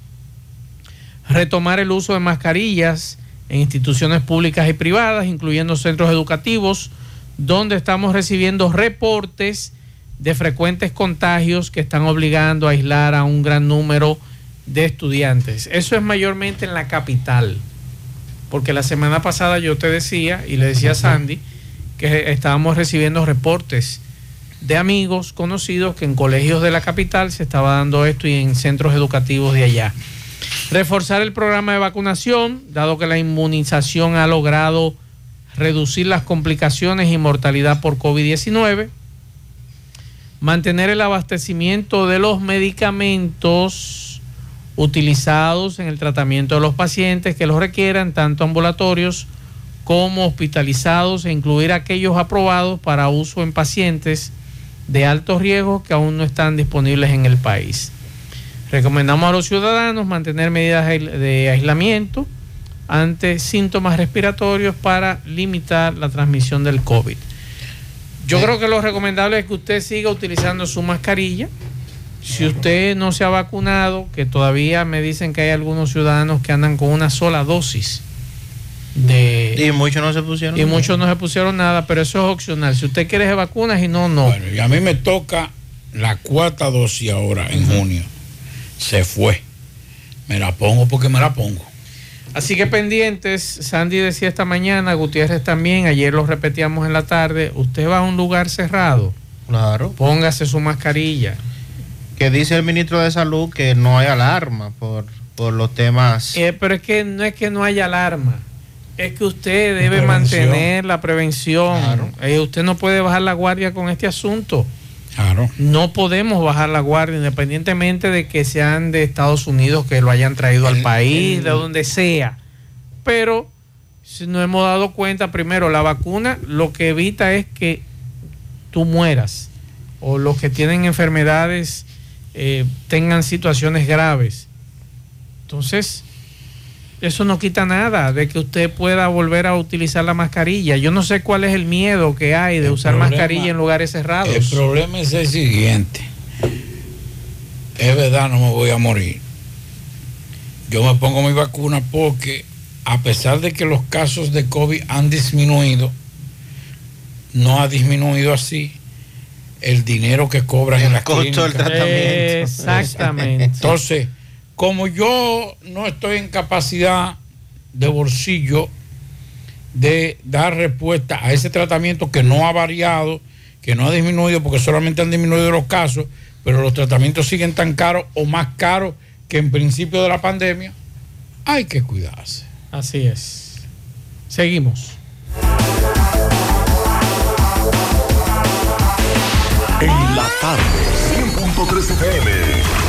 Retomar el uso de mascarillas en instituciones públicas y privadas, incluyendo centros educativos, donde estamos recibiendo reportes de frecuentes contagios que están obligando a aislar a un gran número de estudiantes. Eso es mayormente en la capital, porque la semana pasada yo te decía y le decía a Sandy que estábamos recibiendo reportes de amigos conocidos que en colegios de la capital se estaba dando esto y en centros educativos de allá. Reforzar el programa de vacunación, dado que la inmunización ha logrado reducir las complicaciones y mortalidad por COVID-19. Mantener el abastecimiento de los medicamentos utilizados en el tratamiento de los pacientes que los requieran, tanto ambulatorios como hospitalizados, e incluir aquellos aprobados para uso en pacientes de alto riesgo que aún no están disponibles en el país. Recomendamos a los ciudadanos mantener medidas de aislamiento ante síntomas respiratorios para limitar la transmisión del COVID. Yo creo que lo recomendable es que usted siga utilizando su mascarilla. Si usted no se ha vacunado, que todavía me dicen que hay algunos ciudadanos que andan con una sola dosis de... Y muchos no se pusieron. Y muchos no se pusieron nada, pero eso es opcional. Si usted quiere se vacunas y no, no. Bueno, y a mí me toca la cuarta dosis ahora, en junio. Se fue. Me la pongo porque me la pongo. Así que pendientes, Sandy decía esta mañana, Gutiérrez también, ayer lo repetíamos en la tarde, usted va a un lugar cerrado. Claro. Póngase su mascarilla. Que dice el ministro de Salud que no hay alarma por, por los temas. Eh, pero es que no es que no haya alarma, es que usted debe mantener la prevención. Eh, usted no puede bajar la guardia con este asunto. Claro. No podemos bajar la guardia independientemente de que sean de Estados Unidos, que lo hayan traído al país, de donde sea. Pero si nos hemos dado cuenta, primero, la vacuna lo que evita es que tú mueras o los que tienen enfermedades eh, tengan situaciones graves. Entonces, eso no quita nada de que usted pueda volver a utilizar la mascarilla. Yo no sé cuál es el miedo que hay de El usar problema- mascarilla en lugares cerrados. El problema es el siguiente. Es verdad, no me voy a morir. Yo me pongo mi vacuna porque a pesar de que los casos de COVID han disminuido, no ha disminuido así el dinero que cobran en las costo del clínicas. tratamiento. Exactamente. Entonces, como yo no estoy en capacidad de bolsillo de dar respuesta a ese tratamiento que no ha variado, que no ha disminuido, porque solamente han disminuido los casos, pero los tratamientos siguen tan caros o más caros que en principio de la pandemia, hay que cuidarse. Así es. Seguimos. En la tarde, 100.3 FM.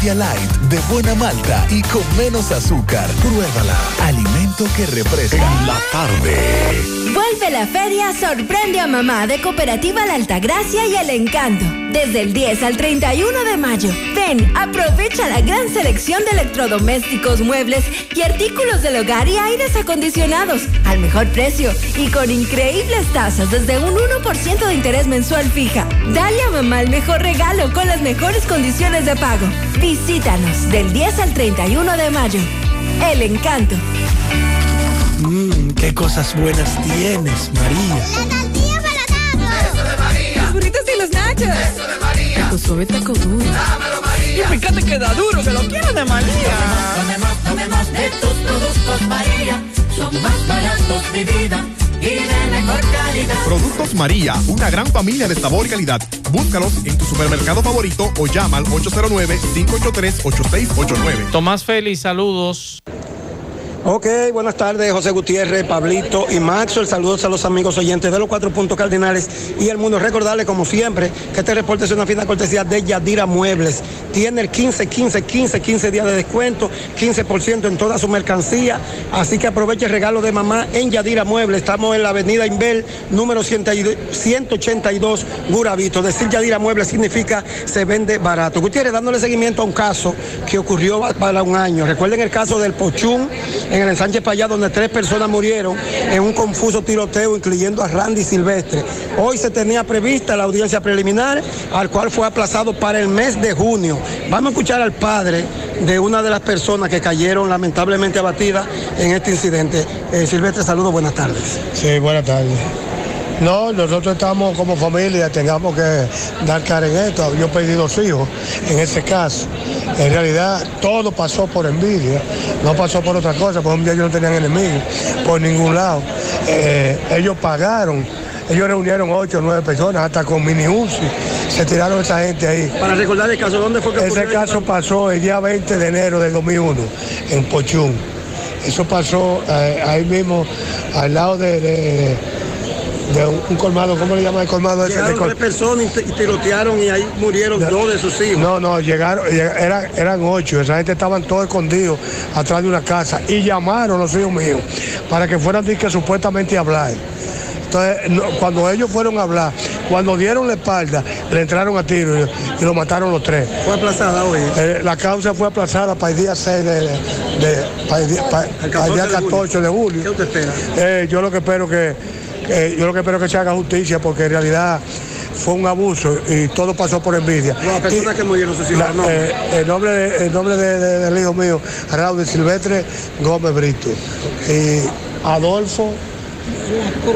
India Light de buena malta y con menos azúcar. Pruébala. Alimento que refresca. En la tarde. Vuelve la feria Sorprende a Mamá de Cooperativa La Altagracia y El Encanto. Desde el 10 al 31 de mayo. Ven, aprovecha la gran selección de electrodomésticos, muebles y artículos del hogar y aires acondicionados al mejor precio y con increíbles tasas desde un 1% de interés mensual fija. Dale a mamá el mejor regalo con las mejores condiciones de pago. Visítanos del 10 al 31 de mayo. El Encanto. Mmm, qué cosas buenas tienes, María. Suave taco duro. Dámelo, María. Y fíjate que da duro, que lo quiero de María. Tomemos, tomemos de tus productos, María. Son más baratos de vida y de mejor calidad. Productos María, una gran familia de sabor y calidad. Búscalos en tu supermercado favorito o llama al 809-583-8689. Tomás Félix, saludos. Ok, buenas tardes, José Gutiérrez, Pablito y Maxo. Saludos a los amigos oyentes de los cuatro puntos cardinales y el mundo. Recordarles, como siempre, que este reporte es una fina cortesía de Yadira Muebles. Tiene el 15, 15, 15, 15 días de descuento, 15% en toda su mercancía. Así que aproveche el regalo de mamá en Yadira Muebles. Estamos en la avenida Inbel, número 182, Guravito. Decir Yadira Muebles significa se vende barato. Gutiérrez, dándole seguimiento a un caso que ocurrió para un año. Recuerden el caso del Pochún en el ensanche Payá, donde tres personas murieron en un confuso tiroteo, incluyendo a Randy Silvestre. Hoy se tenía prevista la audiencia preliminar, al cual fue aplazado para el mes de junio. Vamos a escuchar al padre de una de las personas que cayeron lamentablemente abatidas en este incidente. Eh, Silvestre, saludos, buenas tardes. Sí, buenas tardes. No, nosotros estamos como familia, tengamos que dar cara en esto. Yo perdí dos hijos en ese caso. En realidad, todo pasó por envidia, no pasó por otra cosa, porque un día ellos no tenían enemigos por ningún lado. Eh, ellos pagaron, ellos reunieron ocho o nueve personas, hasta con mini UCI, se tiraron esa gente ahí. Para recordar el caso, ¿dónde fue que Ese caso pasó el día 20 de enero del 2001, en Pochún. Eso pasó eh, ahí mismo, al lado de, de- de un, un colmado, ¿cómo le llaman el colmado ese? De Llegaron col- tres personas y te- y tirotearon y ahí murieron dos de sus hijos. No, no, llegaron, lleg- eran, eran ocho, esa gente estaban todos escondidos atrás de una casa y llamaron los hijos míos para que fueran que supuestamente a hablar. Entonces, no, cuando ellos fueron a hablar, cuando dieron la espalda, le entraron a tiro y, y lo mataron los tres. Fue aplazada hoy. Eh, la causa fue aplazada para el día 6 de, de- para el día, para- para el día 14 de julio. ¿Qué usted espera? Eh, yo lo que espero que, que- yo lo que espero que se haga justicia porque en realidad fue un abuso y todo pasó por envidia. Las personas que murieron, sus hijos, La- no. eh, el nombre, de- el nombre de- de- del hijo mío, Raúl Silvestre Gómez Brito. Y Adolfo,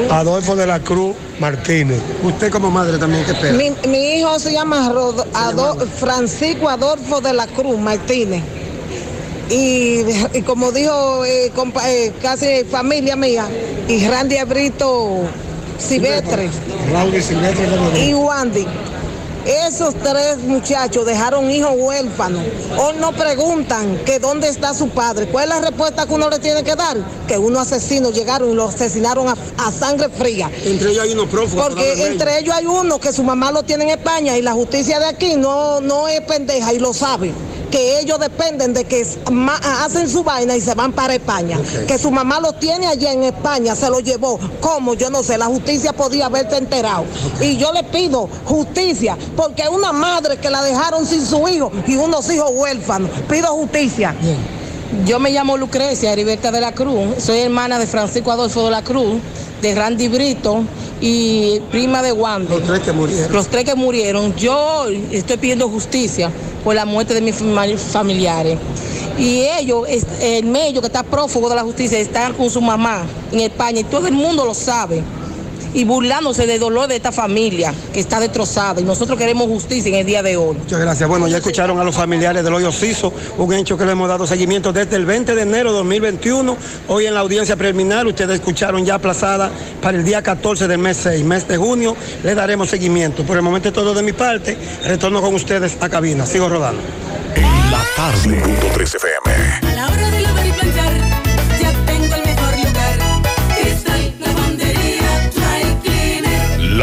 Adolfo de la Cruz Martínez. Usted como madre también, ¿qué espera? Mi, mi hijo se llama Rod- Francisco Adolfo de la Cruz Martínez. Y, y como dijo eh, compa- eh, casi familia mía, y Randy Abrito Silvestre y Wandy. Esos tres muchachos dejaron hijos huérfanos. Hoy no preguntan que dónde está su padre. ¿Cuál es la respuesta que uno le tiene que dar? Que unos asesinos llegaron y lo asesinaron a, a sangre fría. Entre ellos hay unos prófugos. Porque entre ellos hay uno que su mamá lo tiene en España y la justicia de aquí no, no es pendeja y lo sabe. Que ellos dependen de que hacen su vaina y se van para España. Que su mamá lo tiene allá en España, se lo llevó. ¿Cómo? Yo no sé. La justicia podía haberte enterado. Y yo le pido justicia, porque es una madre que la dejaron sin su hijo y unos hijos huérfanos. Pido justicia. Yo me llamo Lucrecia Heriberta de la Cruz, soy hermana de Francisco Adolfo de la Cruz, de Randy Brito y prima de Wanda. Los tres que murieron. Los tres que murieron. Yo estoy pidiendo justicia por la muerte de mis fami- familiares. Y ellos, el medio que está prófugo de la justicia, están con su mamá en España y todo el mundo lo sabe. Y burlándose del dolor de esta familia que está destrozada. Y nosotros queremos justicia en el día de hoy. Muchas gracias. Bueno, ya escucharon a los familiares del hoyo Ciso, un hecho que le hemos dado seguimiento desde el 20 de enero de 2021. Hoy en la audiencia preliminar, ustedes escucharon ya aplazada para el día 14 del mes 6, mes de junio, le daremos seguimiento. Por el momento es todo de mi parte. Retorno con ustedes a cabina. Sigo rodando. La tarde. 103 FM.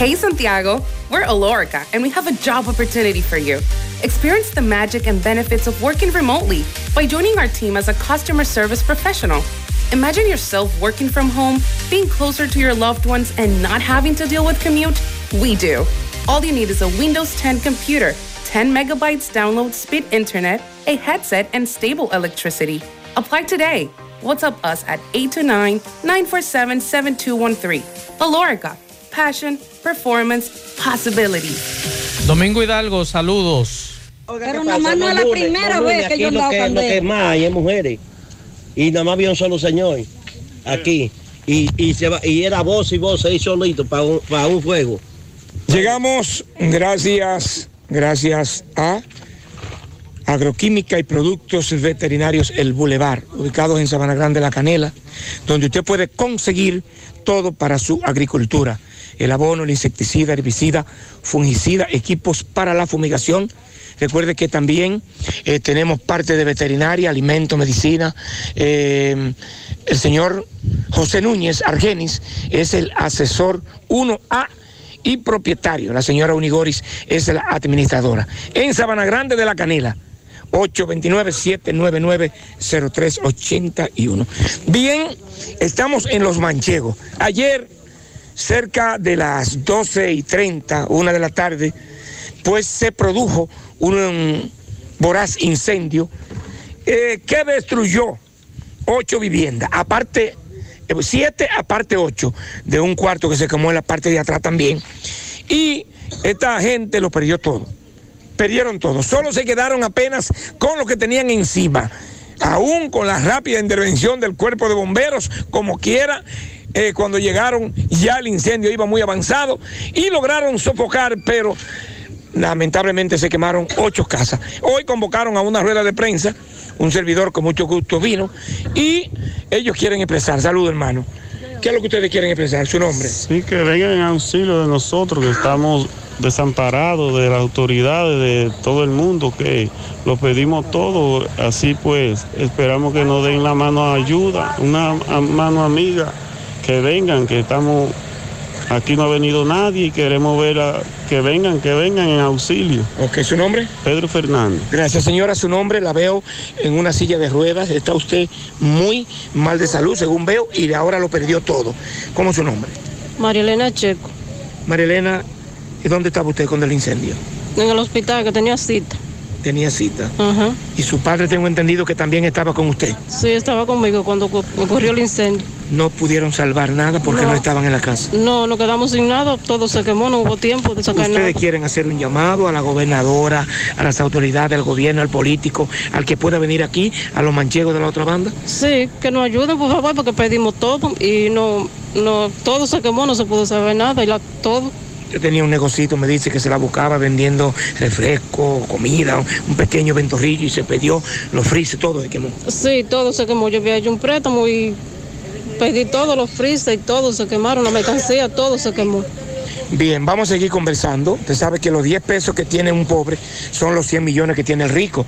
Hey Santiago, we're Alorica and we have a job opportunity for you. Experience the magic and benefits of working remotely by joining our team as a customer service professional. Imagine yourself working from home, being closer to your loved ones, and not having to deal with commute? We do. All you need is a Windows 10 computer, 10 megabytes download speed internet, a headset, and stable electricity. Apply today. WhatsApp us at 829 947 7213. Alorica. Passion, performance, possibilities. Domingo Hidalgo, saludos. Pero nada más no es la primera vez que yo andaba que, con lo que más hay es mujeres. Y nada más había un solo señor aquí. Y, y, se va, y era voz y voz ahí solito para un, para un fuego. Llegamos gracias, gracias a Agroquímica y Productos Veterinarios El Boulevard, ubicados en Sabana Grande, La Canela, donde usted puede conseguir todo para su agricultura. El abono, el insecticida, herbicida, fungicida, equipos para la fumigación. Recuerde que también eh, tenemos parte de veterinaria, alimento, medicina. Eh, el señor José Núñez Argenis es el asesor 1A y propietario. La señora Unigoris es la administradora. En Sabana Grande de la Canela. 829-799-0381. Bien, estamos en Los Manchegos. Ayer, cerca de las 12 y 30, una de la tarde, pues se produjo un, voraz incendio eh, que destruyó ocho viviendas, aparte, eh, siete aparte ocho, de un cuarto que se quemó en la parte de atrás también. Y esta gente lo perdió todo. Perdieron todo. Solo se quedaron apenas con lo que tenían encima. Aún con la rápida intervención del cuerpo de bomberos, como quiera, eh, cuando llegaron ya el incendio iba muy avanzado y lograron sofocar, pero lamentablemente se quemaron ocho casas. Hoy convocaron a una rueda de prensa, un servidor con mucho gusto vino, y ellos quieren expresar, salud hermano. ¿Qué es lo que ustedes quieren expresar? Su nombre. Sí, que vengan en auxilio de nosotros, que estamos desamparados de las autoridades, de todo el mundo, que lo pedimos todo. Así pues, esperamos que nos den la mano ayuda, una mano amiga, que vengan, que estamos, aquí no ha venido nadie y queremos ver a, que vengan, que vengan en auxilio. Ok, ¿su nombre? Pedro Fernández. Gracias, señora. Su nombre la veo en una silla de ruedas. Está usted muy mal de salud, según veo, y ahora lo perdió todo. ¿Cómo es su nombre? María Elena Checo, María Elena, ¿y dónde estaba usted cuando el incendio? en el hospital que tenía cita. Tenía cita. Y su padre, tengo entendido que también estaba con usted. Sí, estaba conmigo cuando ocu- ocurrió el incendio. No pudieron salvar nada porque no, No. estaban en la casa. No, nos quedamos sin nada, todo se quemó, no hubo tiempo de sacar nada. Ustedes quieren hacer un llamado a la gobernadora, a las autoridades, al gobierno, al político, al que pueda venir aquí, a los manchegos de la otra banda. Sí, que nos ayuden, por favor, porque pedimos todo y no, no, todo se quemó, no se pudo saber nada, y la, todo. Yo tenía un negocito, me dice que se la buscaba vendiendo refresco, comida, un- pequeño ventorrillo y se perdió los frises, todo se quemó. Sí, todo se quemó. Yo había hecho un préstamo y pedí todos los freezer y todo se quemaron, la mercancía, todo se quemó. Bien, vamos a seguir conversando. Usted sabe que los 10 pesos que tiene un pobre son los 100 millones que tiene el rico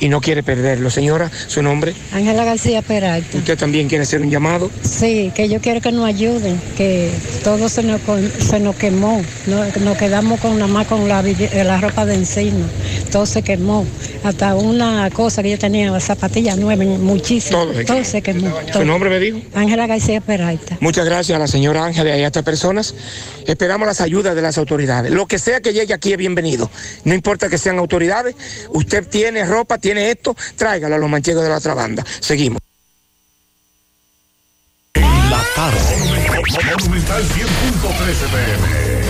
y no quiere perderlo. Señora, su nombre. Ángela García Peralta. ¿Usted también quiere hacer un llamado? Sí, que yo quiero que nos ayuden, que todo se nos, se nos quemó, no- nos quedamos con nada más con la, la ropa de encima, todo se quemó, hasta una cosa que yo tenía, zapatillas nuevas, muchísimo, todo, se quemó. ¿Su nombre me dijo? Ángela García Peralta. Muchas gracias a la señora Ángela y a estas personas. Esperamos las ayudas de las autoridades. Lo que sea que llegue aquí es bienvenido. No importa que sean autoridades. Usted tiene ropa, tiene esto, tráigalo a los manchegos de la otra banda. Seguimos. En la tarde. Monumental 100.13 pm.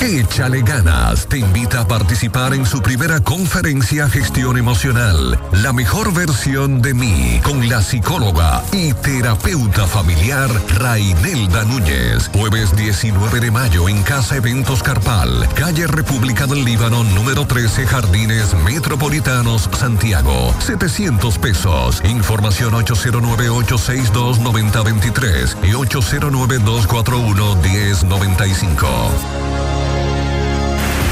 Échale ganas te invita a participar en su primera conferencia Gestión Emocional, la mejor versión de mí, con la psicóloga y terapeuta familiar Rainelda Núñez. Jueves 19 de mayo en Casa Eventos Carpal, calle República del Líbano, número 13, Jardines Metropolitanos, Santiago. 700 pesos. Información 809-862-9023 y 809-241-1095.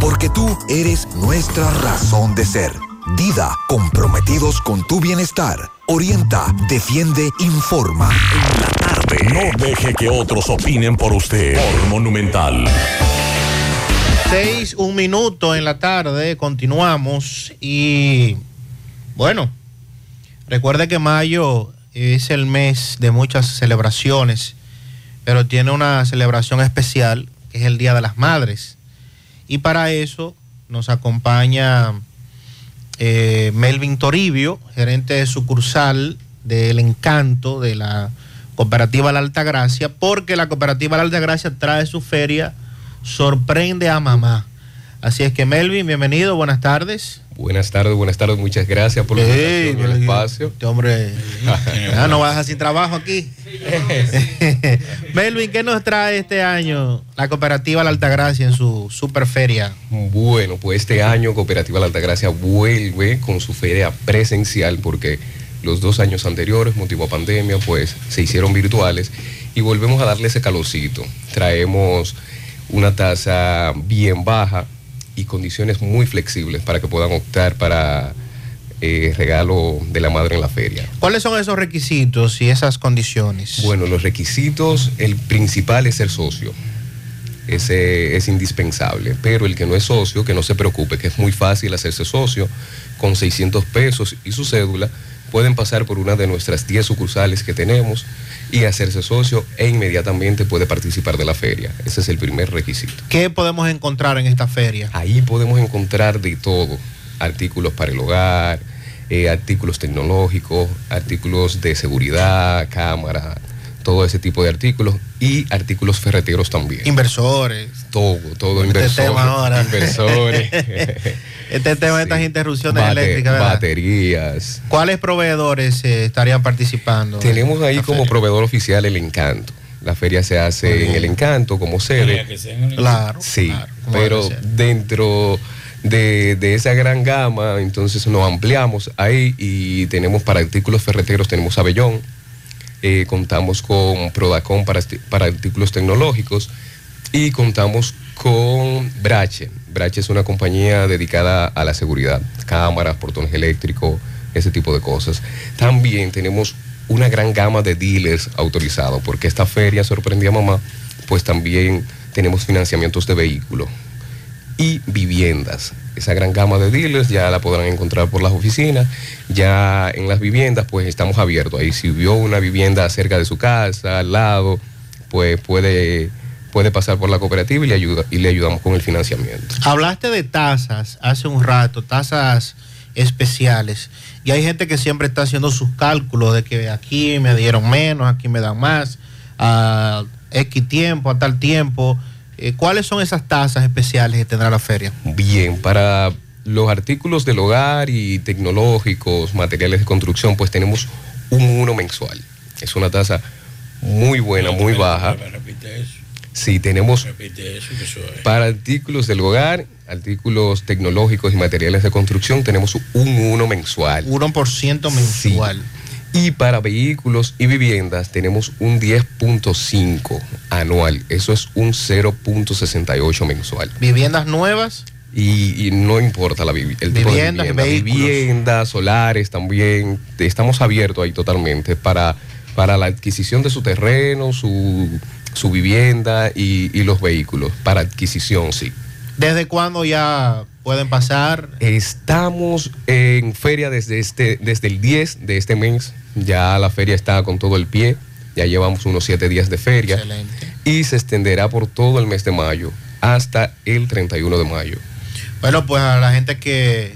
porque tú eres nuestra razón de ser. Dida, comprometidos con tu bienestar. Orienta, defiende, informa. En la tarde. No deje que otros opinen por usted. Por Monumental. Seis, un minuto en la tarde, continuamos y bueno, recuerde que mayo es el mes de muchas celebraciones, pero tiene una celebración especial que es el Día de las Madres. Y para eso nos acompaña eh, Melvin Toribio, gerente de sucursal del Encanto de la Cooperativa La Alta Gracia, porque la Cooperativa La Alta Gracia trae su feria Sorprende a Mamá. Así es que Melvin, bienvenido, buenas tardes. Buenas tardes, buenas tardes, muchas gracias por la Ey, invitación y el espacio. Este hombre, ah, no vas a sin trabajo aquí. Melvin, ¿qué nos trae este año la Cooperativa La Altagracia en su superferia? Bueno, pues este año Cooperativa La Altagracia vuelve con su feria presencial porque los dos años anteriores, motivo a pandemia, pues se hicieron virtuales y volvemos a darle ese calorcito. Traemos una tasa bien baja y condiciones muy flexibles para que puedan optar para eh, regalo de la madre en la feria. ¿Cuáles son esos requisitos y esas condiciones? Bueno, los requisitos, el principal es ser socio. Ese es indispensable. Pero el que no es socio, que no se preocupe, que es muy fácil hacerse socio con 600 pesos y su cédula. Pueden pasar por una de nuestras 10 sucursales que tenemos y hacerse socio e inmediatamente puede participar de la feria. Ese es el primer requisito. ¿Qué podemos encontrar en esta feria? Ahí podemos encontrar de todo. Artículos para el hogar, eh, artículos tecnológicos, artículos de seguridad, cámara, todo ese tipo de artículos y artículos ferreteros también. Inversores. Todo, todo Este inversores. tema ahora. Inversores. Este tema de estas interrupciones Bate- eléctricas, ¿verdad? baterías. ¿Cuáles proveedores eh, estarían participando? Tenemos ahí como proveedor oficial el Encanto. La feria se hace en el Encanto como sede. Claro. Sí, como pero dentro de, de esa gran gama, entonces nos ampliamos ahí y tenemos para artículos ferreteros, tenemos Avellón, eh, contamos con Prodacon para, para artículos tecnológicos y contamos con Brache. Brache es una compañía dedicada a la seguridad, cámaras, portones eléctricos, ese tipo de cosas. También tenemos una gran gama de dealers autorizados, porque esta feria sorprendía a mamá, pues también tenemos financiamientos de vehículos y viviendas. Esa gran gama de dealers ya la podrán encontrar por las oficinas. Ya en las viviendas, pues estamos abiertos. Ahí si vio una vivienda cerca de su casa, al lado, pues puede, puede pasar por la cooperativa y le, ayuda, y le ayudamos con el financiamiento. Hablaste de tasas hace un rato, tasas especiales. Y hay gente que siempre está haciendo sus cálculos de que aquí me dieron menos, aquí me dan más, a X tiempo, a tal tiempo. Eh, ¿Cuáles son esas tasas especiales que tendrá la feria? Bien, para los artículos del hogar y tecnológicos, materiales de construcción, pues tenemos un 1 mensual. Es una tasa muy buena, muy baja. Sí, tenemos para artículos del hogar, artículos tecnológicos y materiales de construcción, tenemos un 1 mensual. 1% mensual. Y para vehículos y viviendas tenemos un 10.5 anual. Eso es un 0.68 mensual. ¿Viviendas nuevas? Y, y no importa la vivi- el tipo de Viviendas, vivienda. vehículos. Viviendas, solares también. Estamos abiertos ahí totalmente para, para la adquisición de su terreno, su, su vivienda y, y los vehículos. Para adquisición, sí. ¿Desde cuándo ya pueden pasar? Estamos en feria desde, este, desde el 10 de este mes. Ya la feria está con todo el pie. Ya llevamos unos siete días de feria. Excelente. Y se extenderá por todo el mes de mayo hasta el 31 de mayo. Bueno, pues a la gente que...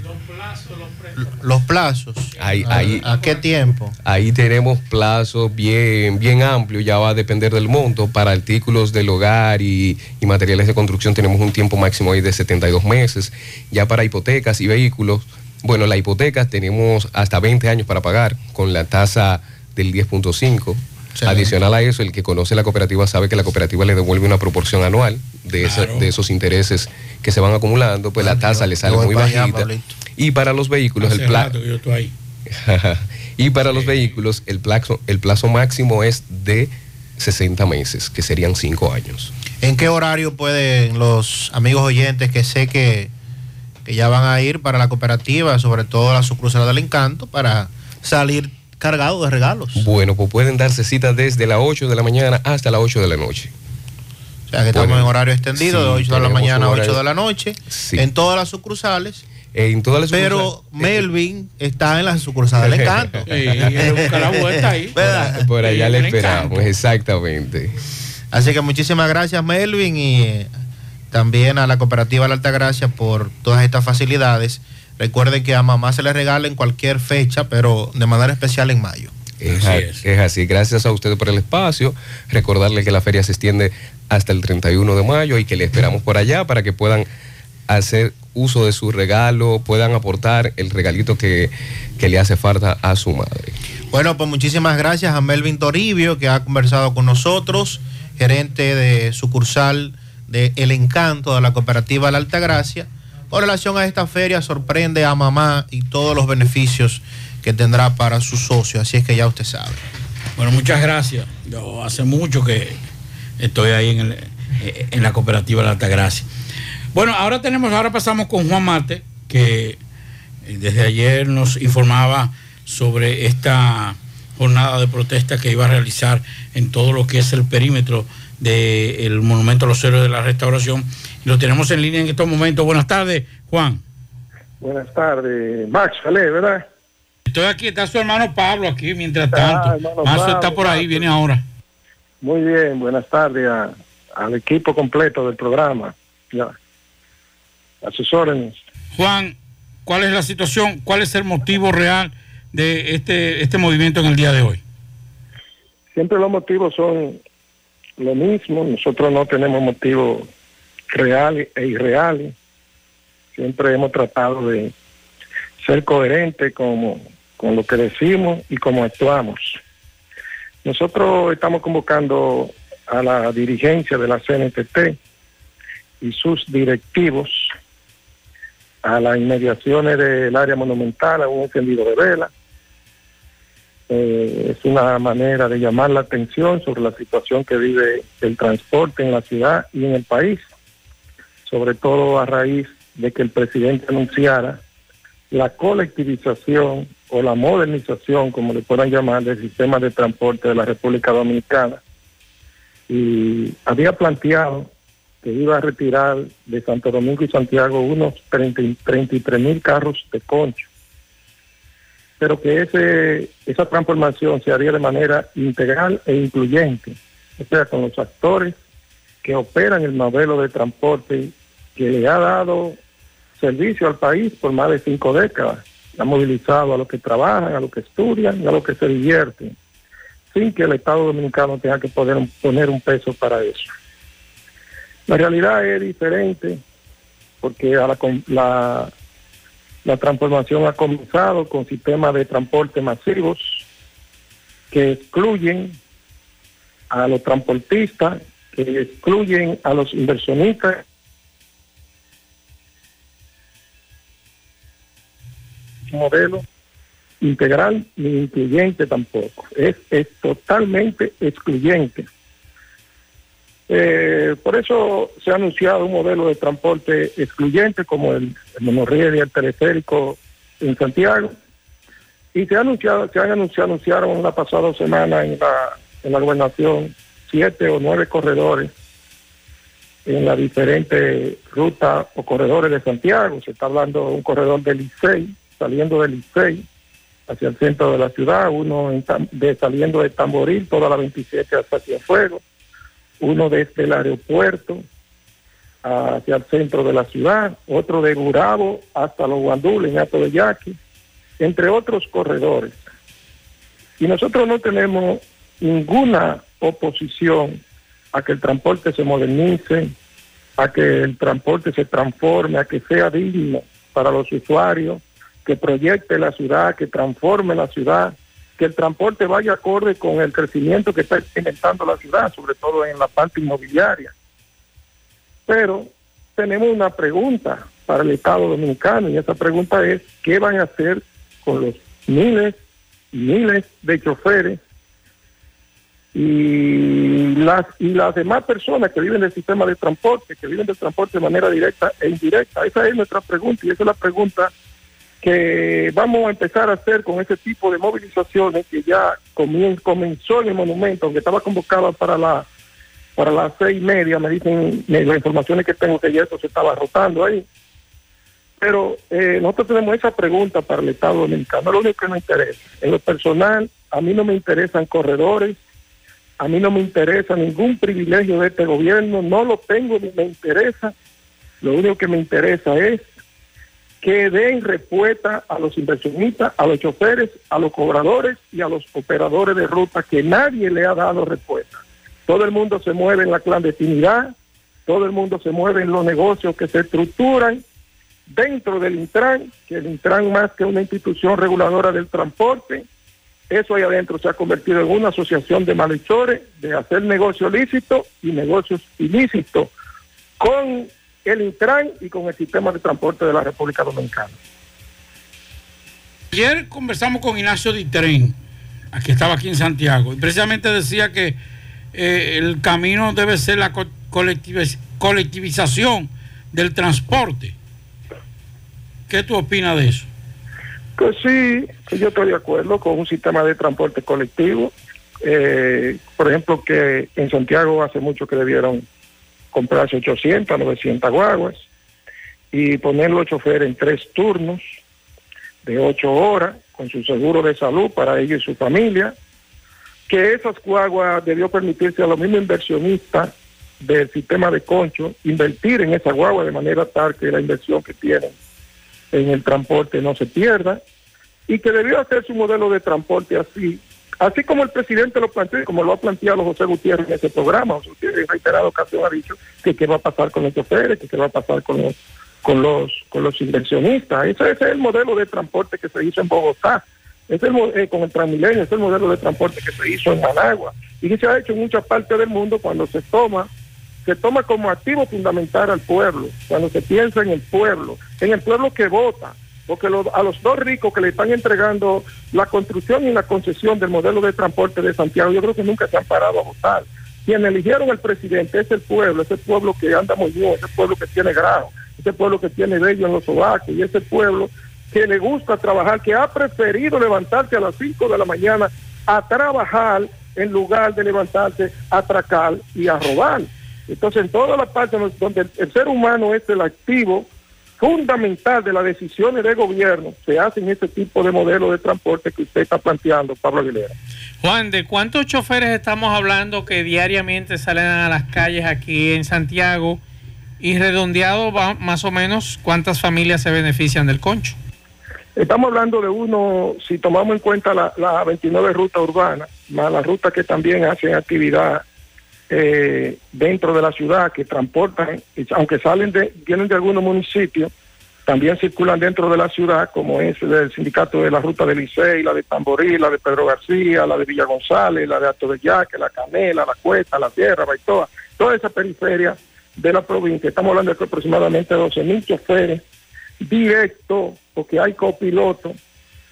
Los plazos. Ahí, ¿A- ahí, ¿A qué tiempo? Ahí tenemos plazos bien, bien amplios, ya va a depender del monto. Para artículos del hogar y, y materiales de construcción tenemos un tiempo máximo ahí de 72 meses. Ya para hipotecas y vehículos, bueno, la hipoteca tenemos hasta 20 años para pagar con la tasa del 10.5. Adicional a eso, el que conoce la cooperativa sabe que la cooperativa le devuelve una proporción anual de, esa- de esos intereses que se van acumulando, pues la tasa le sale muy allá, bajita. Y para los vehículos, el plazo. rato que yo estoy ahí. y para los vehículos, el plazo, el plazo máximo es de 60 meses, que serían 5 años. ¿En qué horario pueden los amigos oyentes que sé que, que ya van a ir para la cooperativa, sobre todo la sucursal del encanto, para salir cargados de regalos? Bueno, pues pueden darse cita desde las 8 de la mañana hasta las 8 de la noche. O sea que estamos en horario extendido de Sí, 8 de la mañana a un 8 horario- de la noche, Sí. en todas las sucursales. En todas las Pero Melvin está en la sucursal del encanto. Sí, él busca la vuelta ahí. ¿Verdad? Por allá Sí, le esperamos, encanto. exactamente. Así que muchísimas gracias Melvin y eh, también a la cooperativa La Altagracia por todas estas facilidades. Recuerden que a mamá se le regala en cualquier fecha, pero de manera especial en mayo. Es, a- es así. Gracias a ustedes por el espacio. Recordarle que la feria se extiende hasta el 31 de mayo y que le esperamos por allá para que puedan hacer uso de su regalo, puedan aportar el regalito que, que le hace falta a su madre. Bueno, pues muchísimas gracias a Melvin Toribio que ha conversado con nosotros, gerente de sucursal de El Encanto de la cooperativa La Altagracia. Con relación a esta feria, sorprende a mamá y todos los beneficios que tendrá para su socio. Así es que ya usted sabe. Bueno, muchas gracias. Yo hace mucho que estoy ahí en, el- eh, en la cooperativa La Altagracia. Bueno, ahora tenemos, ahora pasamos con Juan Mate, que eh, desde ayer nos informaba sobre esta jornada de protesta que iba a realizar en todo lo que es el perímetro del Monumento a los Héroes de la Restauración. Lo tenemos en línea en estos momentos. Buenas tardes, Juan. Buenas tardes, Max, Ale, ¿verdad? Estoy aquí, está su hermano Pablo aquí mientras Ah, tanto. Mazo Pablo, está por ahí, viene ahora. Muy bien, buenas tardes a- al equipo completo del programa. Ya. A sus órdenes. Juan, ¿cuál es la situación? ¿Cuál es el motivo real de este, este movimiento en el día de hoy? Siempre los motivos son lo mismo, nosotros no tenemos motivos reales e irreales. Siempre hemos tratado de ser coherentes como, con lo que decimos y cómo actuamos. Nosotros estamos convocando a la dirigencia de la CNTT y sus directivos a las inmediaciones del área monumental a un encendido de vela. Eh, es una manera de llamar la atención sobre la situación que vive el transporte en la ciudad y en el país, sobre todo a raíz de que el presidente anunciara la colectivización o la modernización, como le puedan llamar, del sistema de transporte de la República Dominicana. Y había planteado que iba a retirar de Santo Domingo y Santiago unos 30 y 33 mil carros de concho pero que esa transformación se haría de manera integral e incluyente, o sea, con los actores que operan el modelo de transporte que le ha dado servicio al país por más de cinco décadas. Ha movilizado a los que trabajan, a los que estudian y a los que se divierten, sin que el Estado Dominicano tenga que poner, poner un peso para eso. La realidad es diferente porque La transformación ha comenzado con sistemas de transporte masivos que excluyen a los transportistas, que excluyen a los inversionistas. modelo integral ni incluyente tampoco. Es, es totalmente excluyente. Eh, por eso se ha anunciado un modelo de transporte excluyente como el, el monorriel y el teleférico en Santiago. Y se, ha anunciado, se han anunciado, anunciaron la pasada semana en la, en la gobernación siete o nueve corredores en las diferentes rutas o corredores de Santiago. Se está hablando de un corredor del Licey, saliendo del Licey hacia el centro de la ciudad, uno de, saliendo de Tamboril, toda la 27 hasta Cienfuegos, uno desde el aeropuerto hacia el centro de la ciudad, otro de Gurabo hasta los Guandules, en Alto de Yaqui, entre otros corredores. Y nosotros no tenemos ninguna oposición a que el transporte se modernice, a que el transporte se transforme, a que sea digno para los usuarios, que proyecte la ciudad, que transforme la ciudad, que el transporte vaya acorde con el crecimiento que está experimentando la ciudad, sobre todo en la parte inmobiliaria. Pero tenemos una pregunta para el Estado Dominicano y esa pregunta es, ¿qué van a hacer con los miles y miles de choferes y las y las demás personas que viven del sistema de transporte, que viven del transporte de manera directa e indirecta? Esa es nuestra pregunta y esa es la pregunta que vamos a empezar a hacer con ese tipo de movilizaciones que ya comenzó en el monumento, aunque estaba convocada para la para las seis y media, me dicen las informaciones que tengo que ya esto se estaba rotando ahí. Pero eh, nosotros tenemos esa pregunta para el Estado Dominicano, lo único que nos interesa. En lo personal, a mí no me interesan corredores, a mí no me interesa ningún privilegio de este gobierno, no lo tengo ni me interesa. Lo único que me interesa es que den respuesta a los inversionistas, a los choferes, a los cobradores y a los operadores de ruta que nadie le ha dado respuesta. Todo el mundo se mueve en la clandestinidad, todo el mundo se mueve en los negocios que se estructuran dentro del Intran, que el Intran más que una institución reguladora del transporte, eso ahí adentro se ha convertido en una asociación de malhechores, de hacer negocio lícito y negocios ilícitos con el Intran y con el sistema de transporte de la República Dominicana. Ayer conversamos con Ignacio Ditren, que estaba aquí en Santiago, y precisamente decía que eh, el camino debe ser la co- colectiv- colectivización del transporte. ¿Qué tú opinas de eso? Pues sí, yo estoy de acuerdo con un sistema de transporte colectivo. Eh, por ejemplo, que en Santiago hace mucho que debieron comprarse 800, 900 guaguas y poner los choferes en tres turnos de ocho horas con su seguro de salud para ellos y su familia. Que esas guaguas debió permitirse a los mismos inversionistas del sistema de concho invertir en esa guagua de manera tal que la inversión que tienen en el transporte no se pierda y que debió hacer su modelo de transporte así, así como el presidente lo planteó y como lo ha planteado José Gutiérrez en ese programa. José Gutiérrez en reiterada ocasión ha dicho que qué va a pasar con los choferes, que qué va a pasar con los, con los, con los inversionistas. Ese, ese es el modelo de transporte que se hizo en Bogotá. Es el, eh, con el Transmilenio, es el modelo de transporte que se hizo en Managua y que se ha hecho en muchas partes del mundo cuando se toma se toma como activo fundamental al pueblo, cuando se piensa en el pueblo, en el pueblo que vota, porque a los dos ricos que le están entregando la construcción y la concesión del modelo de transporte de Santiago, yo creo que nunca se han parado a votar. Quien eligieron al presidente es el pueblo, es el pueblo que anda muy bien, es el pueblo que tiene grado, es el pueblo que tiene vello en los sobacos y es el pueblo que le gusta trabajar, que ha preferido levantarse a las 5 de la mañana a trabajar en lugar de levantarse a atracar y a robar. Entonces, en todas las partes donde el ser humano es el activo fundamental de las decisiones de gobierno, se hacen ese tipo de modelo de transporte que usted está planteando, Pablo Aguilera. Juan, ¿de cuántos choferes estamos hablando que diariamente salen a las calles aquí en Santiago? Y redondeado, va, más o menos, ¿cuántas familias se benefician del concho? Estamos hablando de uno, si tomamos en cuenta la, la 29 rutas urbanas, más las rutas que también hacen actividad eh, dentro de la ciudad, que transportan, aunque salen de, vienen de algunos municipios, también circulan dentro de la ciudad, como es el sindicato de la Ruta del Licey, la de Tamborí, la de Pedro García, la de Villa González, la de Alto de Yaque, la Canela, la Cuesta, la Sierra, Baitoa, toda esa periferia de la provincia. Estamos hablando de aproximadamente 12 mil choferes directos, porque hay copilotos,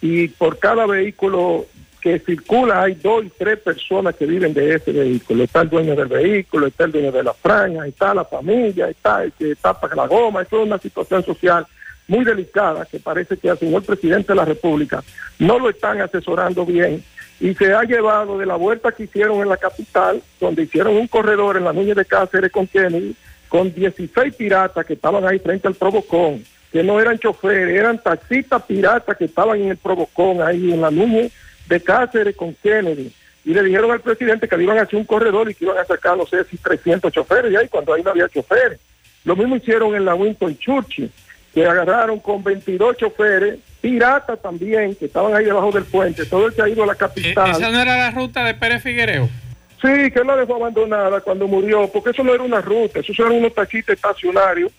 y por cada vehículo que circula hay dos y tres personas que viven de ese vehículo. Está el dueño del vehículo, está el dueño de la franja, está la familia, está el que tapa la goma. Eso es una situación social muy delicada que parece que al señor presidente de la República no lo están asesorando bien y se ha llevado de la vuelta que hicieron en la capital, donde hicieron un corredor en la Núñez de Cáceres con Kennedy, con 16 piratas que estaban ahí frente al Provocón, que no eran choferes, eran taxistas piratas que estaban en el Provocón, ahí en la Núñez de Cáceres con Kennedy. Y le dijeron al presidente que le iban a hacer un corredor y que iban a sacar, no sé si 300 choferes, y ahí cuando ahí no había choferes. Lo mismo hicieron en la Winston Churchill, que agarraron con 22 choferes, piratas también, que estaban ahí debajo del puente. Todo el que ha ido a la capital. ¿Esa no era la ruta de Pérez Figuereo? Sí, que él la dejó abandonada cuando murió, porque eso no era una ruta, esos eran unos taxistas estacionarios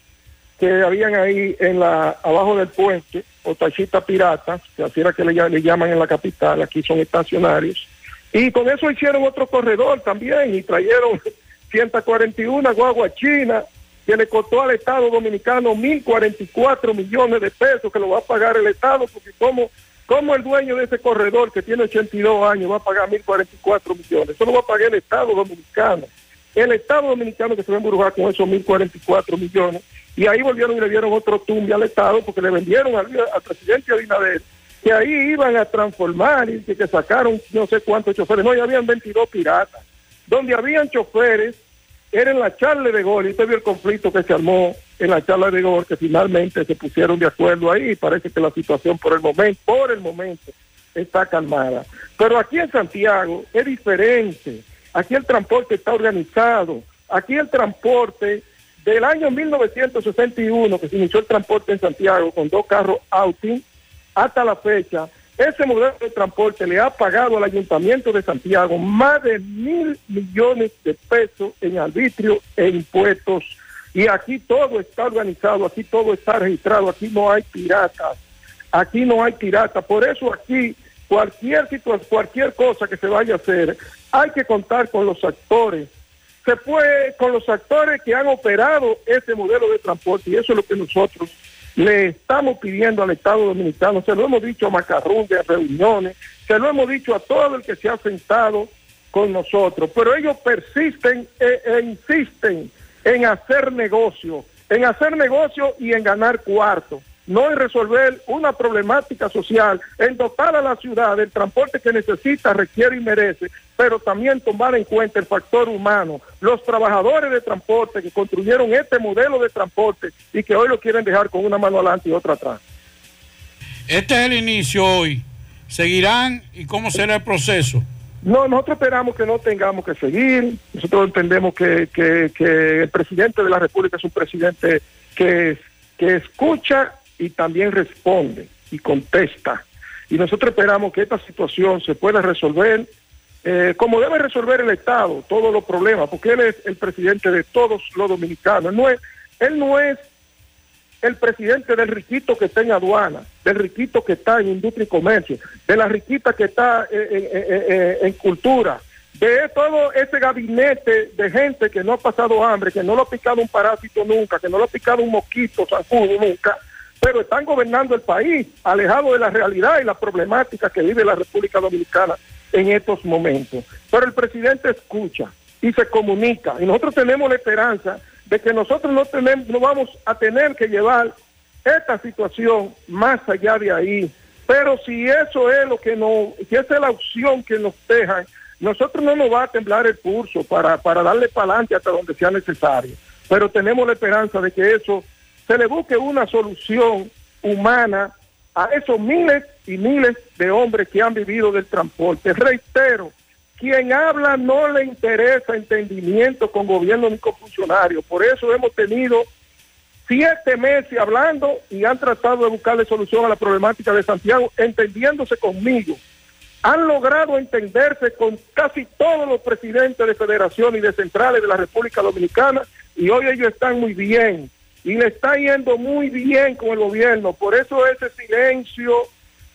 que habían ahí en la abajo del puente, o taxistas piratas, que así era que le, llaman en la capital, aquí son estacionarios. Y con eso hicieron otro corredor también y trajeron 141 guaguas chinas que le costó al Estado Dominicano 1.044 millones de pesos que lo va a pagar el Estado, porque como, como el dueño de ese corredor que tiene 82 años va a pagar 1.044 millones, eso lo va a pagar el Estado Dominicano. El Estado Dominicano que se va a embrujar con esos 1.044 millones, y ahí volvieron y le dieron otro tumbe al Estado porque le vendieron al, presidente Abinader que ahí iban a transformar y que, sacaron no sé cuántos choferes, no, ya habían 22 piratas, donde habían choferes era en la charla de gol, y usted vio el conflicto que se armó en la charla de gol, que finalmente se pusieron de acuerdo ahí, parece que la situación por el momento, por el momento, está calmada. Pero aquí en Santiago es diferente, aquí el transporte está organizado, aquí el transporte del año 1961, que se inició el transporte en Santiago con dos carros Autin, hasta la fecha, ese modelo de transporte le ha pagado al Ayuntamiento de Santiago más de mil millones de pesos en arbitrio e impuestos. Y aquí todo está organizado, aquí todo está registrado, aquí no hay piratas, aquí no hay piratas. Por eso aquí cualquier situación, cualquier cosa que se vaya a hacer, hay que contar con los actores. Se puede con los actores que han operado ese modelo de transporte y eso es lo que nosotros le estamos pidiendo al Estado Dominicano, se lo hemos dicho a Macarrón de reuniones, se lo hemos dicho a todo el que se ha sentado con nosotros, pero ellos persisten e, e insisten en hacer negocio, en hacer negocio y en ganar cuarto no en resolver una problemática social, en dotar a la ciudad del transporte que necesita, requiere y merece, pero también tomar en cuenta el factor humano, los trabajadores de transporte que construyeron este modelo de transporte y que hoy lo quieren dejar con una mano adelante y otra atrás. Este es el inicio hoy. ¿Seguirán y cómo será el proceso? No, nosotros esperamos que no tengamos que seguir. Nosotros entendemos que, que, que el presidente de la República es un presidente que, que escucha y también responde y contesta. Y nosotros esperamos que esta situación se pueda resolver eh, como debe resolver el Estado todos los problemas, porque él es el presidente de todos los dominicanos. Él no es, él no es el presidente del riquito que está en aduana, del riquito que está en industria y comercio, de la riquita que está en, en cultura, de todo ese gabinete de gente que no ha pasado hambre, que no lo ha picado un parásito nunca, que no lo ha picado un mosquito zancudo nunca, pero están gobernando el país, alejado de la realidad y la problemática que vive la República Dominicana en estos momentos. Pero el presidente escucha y se comunica, y nosotros tenemos la esperanza de que nosotros no, tenemos, no vamos a tener que llevar esta situación más allá de ahí. Pero si eso es lo que no, si esa es la opción que nos dejan, nosotros no nos va a temblar el pulso para, para darle para adelante hasta donde sea necesario. Pero tenemos la esperanza de que eso se le busque una solución humana a esos miles y miles de hombres que han vivido del transporte. Reitero, quien habla no le interesa entendimiento con gobierno ni con funcionarios. Por eso hemos tenido siete meses hablando y han tratado de buscarle solución a la problemática de Santiago, entendiéndose conmigo. Han logrado entenderse con casi todos los presidentes de federación y de centrales de la República Dominicana y hoy ellos están muy bien y le está yendo muy bien con el gobierno. Por eso ese silencio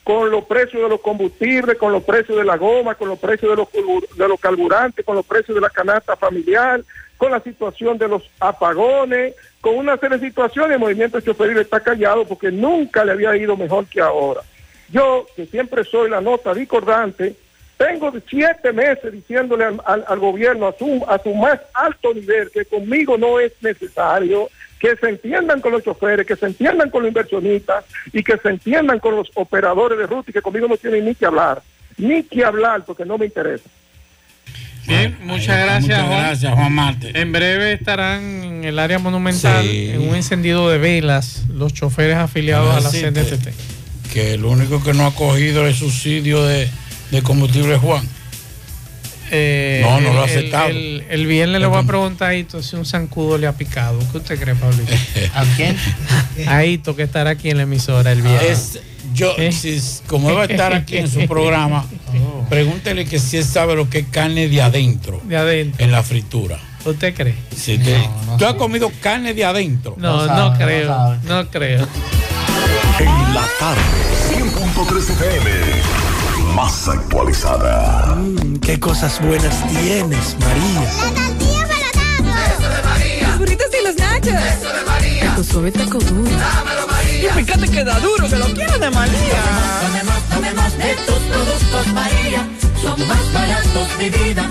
con los precios de los combustibles, con los precios de la goma, con los precios de los, de los carburantes, con los precios de la canasta familiar, con la situación de los apagones, con una serie de situaciones, el movimiento choferil está callado porque nunca le había ido mejor que ahora. Yo, que siempre soy la nota discordante, tengo siete meses diciéndole al, al- al gobierno a su, a su más alto nivel que conmigo no es necesario, que se entiendan con los choferes, que se entiendan con los inversionistas y que se entiendan con los operadores de ruta y que conmigo no tienen ni que hablar, ni que hablar porque no me interesa. Bien, muchas gracias, Muchas Juan. gracias, Juan Marte. En breve estarán en el área monumental Sí. en un encendido de velas los choferes afiliados a la CNTT. Que el único que no ha cogido el subsidio de, de combustible es Juan. Eh, No, no lo el- aceptamos. El, el viernes le voy a preguntar a Hito si un zancudo le ha picado. ¿Qué usted cree, Pablito? ¿A quién? A Hito, que estará aquí en la emisora el viernes. Es- yo, si, como él va a estar aquí en su programa, pregúntele que si él sabe lo que es carne de adentro. De adentro. En la fritura. ¿Usted cree? Si te- ¿Tú has comido carne de adentro? No, no, creo. No, creo. En la tarde, 100.3 FM. Más actualizada. Mm, qué cosas buenas tienes, María. Eso de María. Los burritos y los nachos. Eso de María. Tu suave taco duro. Dámelo, María. Y fíjate que da duro, que lo quiero de María. Tomemos, tomemos de tus productos, María. Son más baratos de vida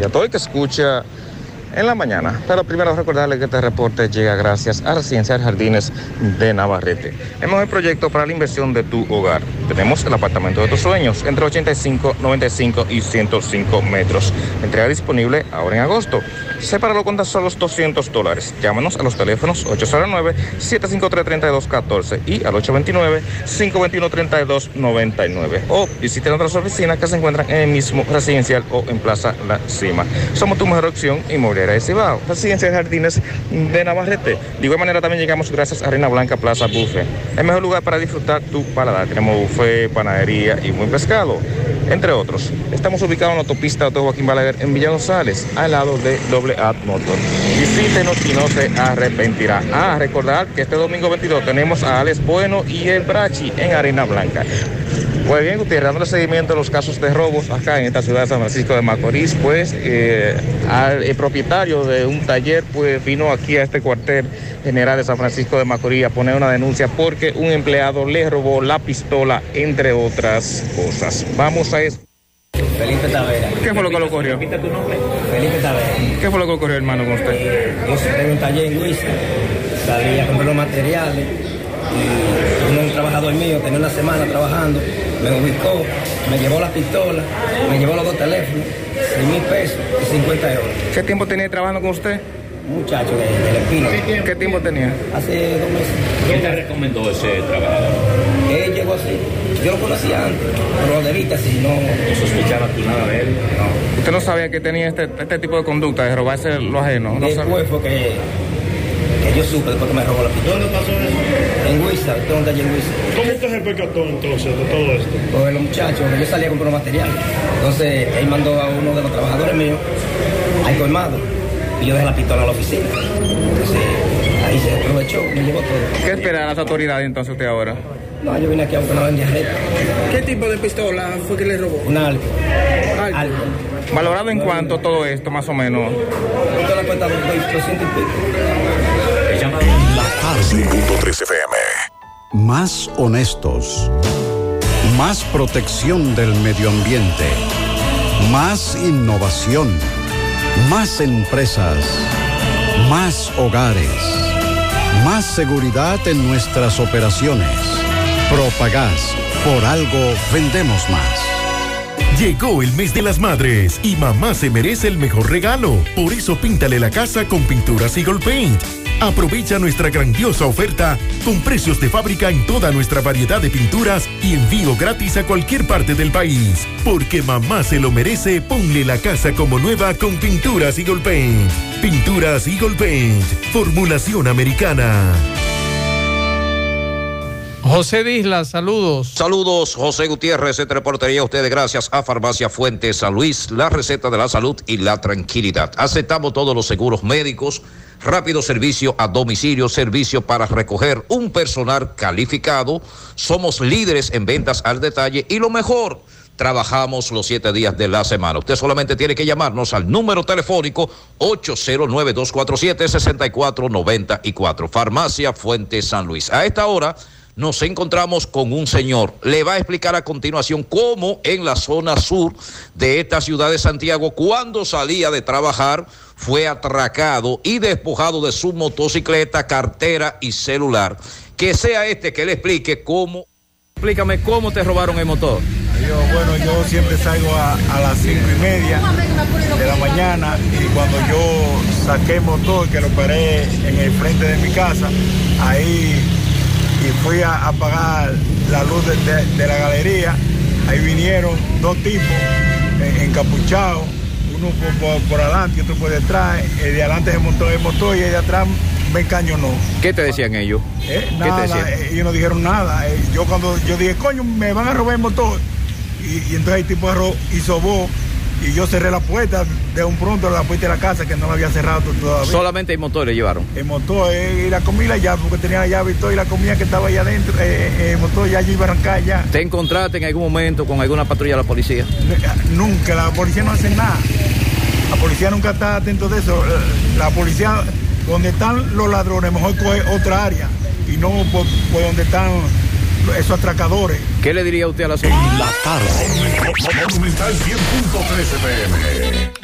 y a todo el que escucha en la mañana. Pero primero recordarle que este reporte llega gracias a Residencial Jardines de Navarrete. El mejor proyecto para la inversión de tu hogar. Tenemos el apartamento de tus sueños entre 85, 95 y 105 metros. Entrega disponible ahora en agosto. Sepáralo con tan solo 200 dólares. Llámanos a los teléfonos 809-753-3214 y al 829-521-3299. O visiten otras oficinas que se encuentran en el mismo residencial o en Plaza La Cima. Somos tu mejor opción inmobiliaria de Cibao. Residencia de Jardines de Navarrete. De igual manera también llegamos gracias a Arena Blanca Plaza Buffet. El mejor lugar para disfrutar tu paladar. Tenemos buffet, panadería y buen pescado, entre otros. Estamos ubicados en la autopista de Joaquín Balaguer en Villa González, al lado de Doble A Motor. Visítenos y no se arrepentirá. Ah, recordar que este domingo 22 tenemos a Alex Bueno y el Brachi en Arena Blanca. Pues bien, Gutiérrez, dándole seguimiento a los casos de robos acá en esta ciudad de San Francisco de Macorís, pues eh, al el propietario de un taller pues vino aquí a este cuartel general de San Francisco de Macorís a poner una denuncia porque un empleado le robó la pistola, entre otras cosas. Vamos a eso. Felipe Tavera. ¿Qué fue lo que le ocurrió? Repite tu nombre. Felipe Tavera. ¿Qué fue lo que ocurrió, hermano, con usted? Yo tengo un taller en Luis. Salí a comprar los materiales. Y un trabajador mío tenía una semana trabajando. Me ubicó, me llevó la pistola, me llevó los dos teléfonos, 6 mil pesos y 50 euros. ¿Qué tiempo tenía trabajando con usted? Muchacho de, del Espino. ¿Qué tiempo tenía? Hace dos meses. ¿Quién te recomendó ese trabajador? Él llegó así. Yo lo conocía antes, pero de vista si no. ¿No sospechaba tú nada de él? No. ¿Usted no sabía que tenía este, este tipo de conducta de robarse lo ajeno? ¿No sabía? Después fue que, que yo supe después que me robó la pistola. ¿Dónde pasó eso? ¿Cómo usted se percató entonces de todo esto? Pues los muchachos, yo salía a comprar los materiales. Entonces él mandó a uno de los trabajadores míos al colmado y yo dejé la pistola en la oficina. Entonces ahí se aprovechó, me llevó todo. ¿Qué espera las autoridades entonces usted ahora? No, yo vine aquí a buscar una bendiarreta. ¿Qué tipo de pistola fue que le robó? Una algo. Algo. ¿Valorado en cuánto todo esto, más o menos? Esto le cuesta 200 y pico. Tarde. 3 FM. Más honestos. Más protección del medio ambiente. Más innovación. Más empresas. Más hogares. Más seguridad en nuestras operaciones. Propagás. Por algo vendemos más. Llegó el mes de las madres y mamá se merece el mejor regalo. Por eso píntale la casa con pinturas Eagle Paint. Aprovecha nuestra grandiosa oferta con precios de fábrica en toda nuestra variedad de pinturas y envío gratis a cualquier parte del país. Porque mamá se lo merece, ponle la casa como nueva con pinturas Eagle Paint. Pinturas Eagle Paint, formulación americana. José Disla, saludos. Saludos, José Gutiérrez, entre reportería a ustedes gracias a Farmacia Fuentes San Luis, la receta de la salud y la tranquilidad. Aceptamos todos los seguros médicos, rápido servicio a domicilio, servicio para recoger un personal calificado. Somos líderes en ventas al detalle y lo mejor, trabajamos los siete días de la semana. Usted solamente tiene que llamarnos al número telefónico 809-247-6494. Farmacia Fuentes San Luis. A esta hora nos encontramos con un señor. Le va a explicar a continuación cómo en la zona sur de esta ciudad de Santiago, cuando salía de trabajar, fue atracado y despojado de su motocicleta, cartera y celular. Que sea este que le explique cómo. Explícame cómo te robaron el motor. Yo, bueno, yo siempre salgo a, a las cinco y media de la mañana y cuando yo saqué el motor, que lo paré en el frente de mi casa, ahí y fui a apagar la luz de, de- de la galería, ahí vinieron dos tipos encapuchados, uno por, por, por adelante y otro por detrás, el de adelante se montó el motor y el de atrás me encañonó. ¿Qué te decían ellos? Eh, ¿Qué te decían? eh, ellos no dijeron nada. Eh, yo cuando yo dije, coño, me van a robar el motor. Y, y entonces el tipo y sobó. Y yo cerré la puerta de un pronto, la puerta de la casa que no la había cerrado todavía. Solamente el motor le llevaron. El motor eh, y la comida ya, porque tenía la llave y todo, y la comida que estaba allá adentro, eh, eh, el motor ya allí iba a arrancar ya. ¿Te encontraste en algún momento con alguna patrulla de la policía? Nunca, la policía no hace nada. La policía nunca está atento de eso. La policía, donde están los ladrones, mejor coge otra área y no por, por donde están esos atracadores. ¿Qué le diría usted a la sociedad? La tarde. Monumental 100.13 pm.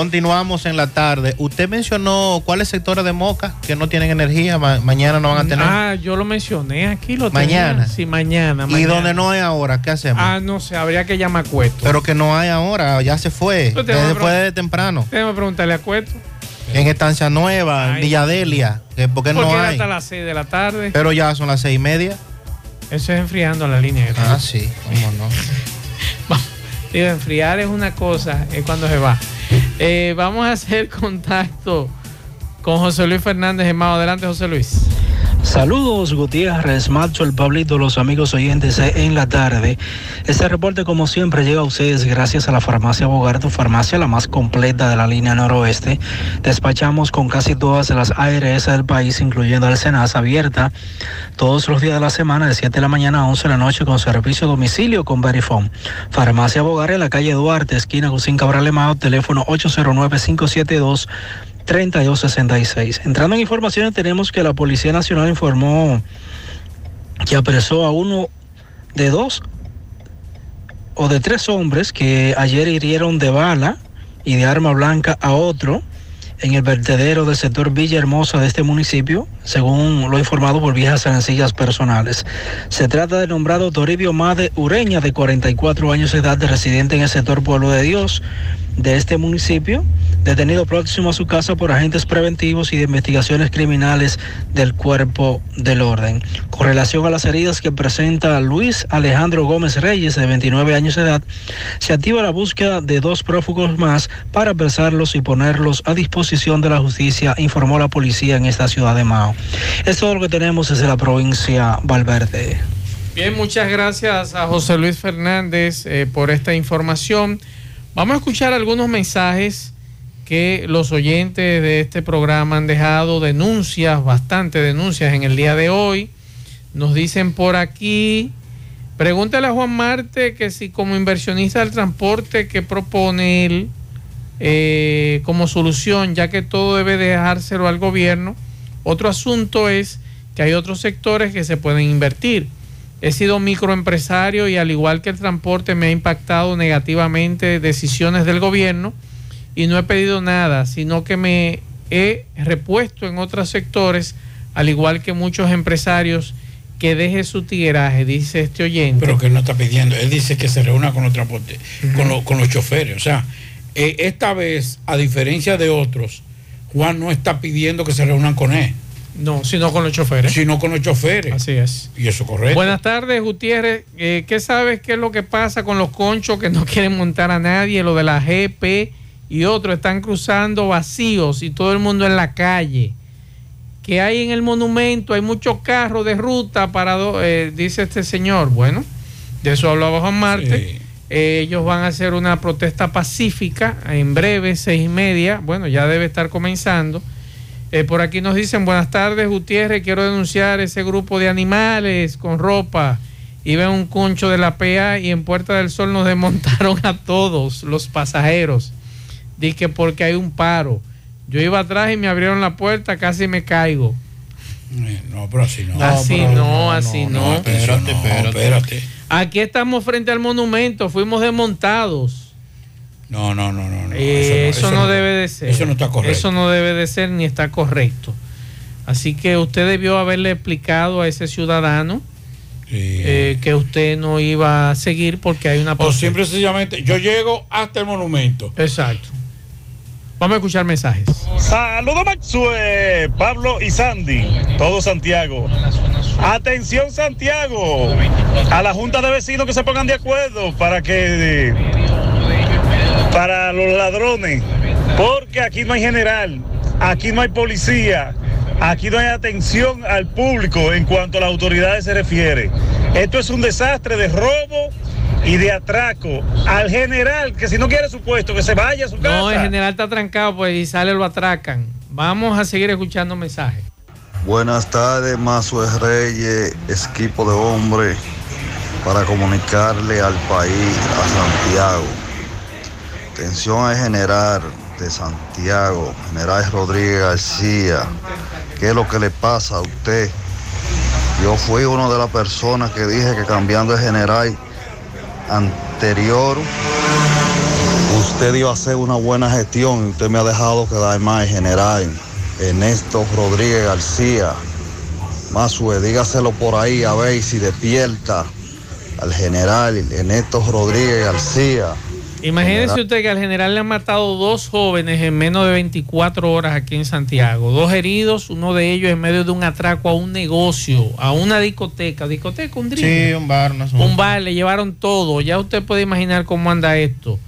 continuamos en la tarde. Usted mencionó cuáles sectores de Moca que no tienen energía, ma- mañana no van a tener. Ah, yo lo mencioné aquí. Lo Mañana. tenía. Sí, mañana. y mañana. donde no hay ahora, ¿qué hacemos? Ah, no sé, habría que llamar a Cueto. Pero que no hay ahora, ya se fue. Yo te voy a Desde fue de temprano. Déjame preguntarle a Cueto. En Estancia Nueva, en Villadelia. que ¿Por qué Porque no hay? hasta las 6 de la tarde. Pero ya son las seis y media. Eso es enfriando la línea. Ah, sí, cómo no. Digo, enfriar es una cosa, es cuando se va. Eh, vamos a hacer contacto con José Luis Fernández Gemao. Adelante, José Luis. Saludos Gutiérrez, Macho, el Pablito, los amigos oyentes en la tarde. Este reporte como siempre llega a ustedes gracias a la farmacia Bogar, tu farmacia la más completa de la línea noroeste. Despachamos con casi todas las ARS del país, incluyendo el Senasa, abierta todos los días de la semana de 7 de la mañana a 11 de la noche con servicio a domicilio con Verifone. Farmacia Bogar en la calle Duarte, esquina Gusín Cabral Emao, teléfono 809 572 3266. Entrando en informaciones, tenemos que la Policía Nacional informó que apresó a uno de dos o de tres hombres que ayer hirieron de bala y de arma blanca a otro en el vertedero del sector Villahermosa de este municipio, según lo informado por viejas sencillas personales. Se trata del nombrado Toribio Made Ureña, de 44 años de edad, residente en el sector Pueblo de Dios de este municipio, detenido próximo a su casa por agentes preventivos y de investigaciones criminales del cuerpo del orden. Con relación a las heridas que presenta Luis Alejandro Gómez Reyes, de 29 años de edad, se activa la búsqueda de dos prófugos más para apresarlos y ponerlos a disposición de la justicia, informó la policía en esta ciudad de Mao. Es todo lo que tenemos desde la provincia Valverde. Bien, muchas gracias a José Luis Fernández eh, por esta información. Vamos a escuchar algunos mensajes que los oyentes de este programa han dejado, denuncias, bastante denuncias en el día de hoy. Nos dicen por aquí, pregúntale a Juan Marte que si como inversionista del transporte que propone él eh, como solución, ya que todo debe dejárselo al gobierno. Otro asunto es que hay otros sectores que se pueden invertir. He sido microempresario y al igual que el transporte me ha impactado negativamente decisiones del gobierno y no he pedido nada, sino que me he repuesto en otros sectores, al igual que muchos empresarios, que deje su tigueraje, dice este oyente. Pero que él no está pidiendo, él dice que se reúna con los transportes, con, lo- con los choferes. O sea, eh, esta vez, a diferencia de otros, Juan no está pidiendo que se reúnan con él. No, sino con los choferes. Sino con los choferes. Así es. Y eso es correcto. Buenas tardes, Gutiérrez. Eh, ¿Qué sabes qué es lo que pasa con los conchos que no quieren montar a nadie? Lo de la GP y otros están cruzando vacíos y todo el mundo en la calle. Que hay en el monumento, hay muchos carros de ruta para, do- eh, dice este señor. Bueno, de eso hablaba Juan Marte. Eh, ellos van a hacer una protesta pacífica en breve, seis y media. Bueno, ya debe estar comenzando. Eh, por aquí nos dicen, buenas tardes Gutiérrez, quiero denunciar ese grupo de animales con ropa. Iba en un concho de la PA y en Puerta del Sol nos desmontaron a todos los pasajeros. Dije porque hay un paro. Yo iba atrás y me abrieron la puerta, casi me caigo. Eh, No, pero así no. así no, así no. espérate, espérate, espérate. Aquí estamos frente al monumento, fuimos desmontados. No, no, no, no. no. Eh, eso, no, debe de ser. Eso no está correcto. Eso no debe de ser ni está correcto. Así que usted debió haberle explicado a ese ciudadano eh, que usted no iba a seguir porque hay una O simple y sencillamente, yo llego hasta el monumento. Exacto. Vamos a escuchar mensajes. Saludos Maxue, Pablo y Sandy, todo Santiago. Atención Santiago, a la Junta de Vecinos que se pongan de acuerdo para que para los ladrones, porque aquí no hay general, aquí no hay policía, aquí no hay atención al público en cuanto a las autoridades se refiere. Esto es un desastre de robo y de atraco. Al general, que si no quiere su puesto, que se vaya a su casa. No, el general está trancado pues y sale lo atracan. Vamos a seguir escuchando mensajes. Buenas tardes, Mazue Reyes, equipo de hombres, para comunicarle al país, a Santiago. Atención al general de Santiago, general Rodríguez García. ¿Qué es lo que le pasa a usted? Yo fui una de las personas que dije que cambiando el general anterior, usted iba a hacer una buena gestión y usted me ha dejado quedar el general Ernesto Rodríguez García. Mazue, dígaselo por ahí a ver si despierta al general Ernesto Rodríguez García. Imagínese usted que al general le han matado dos jóvenes en menos de 24 horas aquí en Santiago. Dos heridos, uno de ellos en medio de un atraco a un negocio, a una discoteca. ¿Discoteca? ¿Un drink? Sí, un bar. Un bar, le llevaron todo. Ya usted puede imaginar cómo anda esto.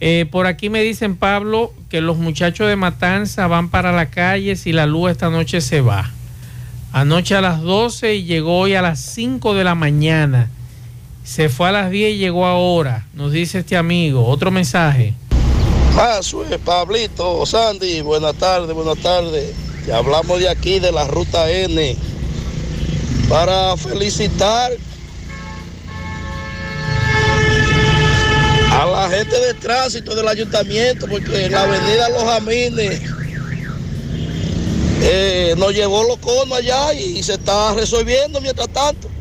Eh, por aquí me dicen, Pablo, que los muchachos de Matanza van para la calle si la luz esta noche se va. Anoche a las 12 y llegó hoy a las 5 de la mañana. Se fue a las 10 y llegó ahora, nos dice este amigo. Otro mensaje. Mazue, Pablito, Sandy, buenas tardes, buenas tardes. Ya hablamos de aquí, de la ruta N, para felicitar a la gente de tránsito del ayuntamiento, porque en la avenida Los Jamines eh, nos llevó los conos allá y, se está resolviendo mientras tanto.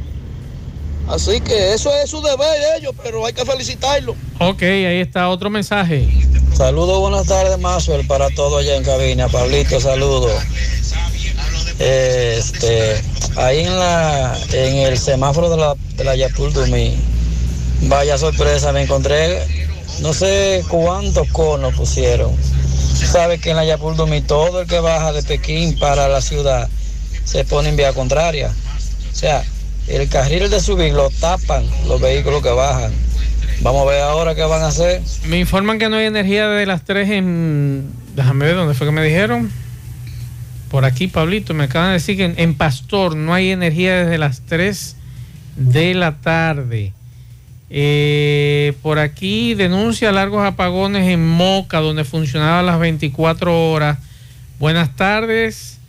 Así que eso es su deber de ellos, pero hay que felicitarlo. Ok, ahí está otro mensaje. Saludos, buenas tardes, Maxwell, para todos allá en cabina. Pablito, saludos. Este, ahí en la en el semáforo de la, de la Dumí, vaya sorpresa, me encontré no sé cuántos conos pusieron. Sabe que en la Yapul Dumí todo el que baja de Pekín para la ciudad se pone en vía contraria. O sea, el carril de subir lo tapan los vehículos que bajan. Vamos a ver ahora qué van a hacer. Me informan que no hay energía desde las 3 en... Déjame ver dónde fue que me dijeron. Por aquí, Pablito, me acaban de decir que en, en Pastor no hay energía desde las 3 de la tarde. Eh, por aquí denuncia largos apagones en Moca, donde funcionaba las 24 horas. Buenas tardes.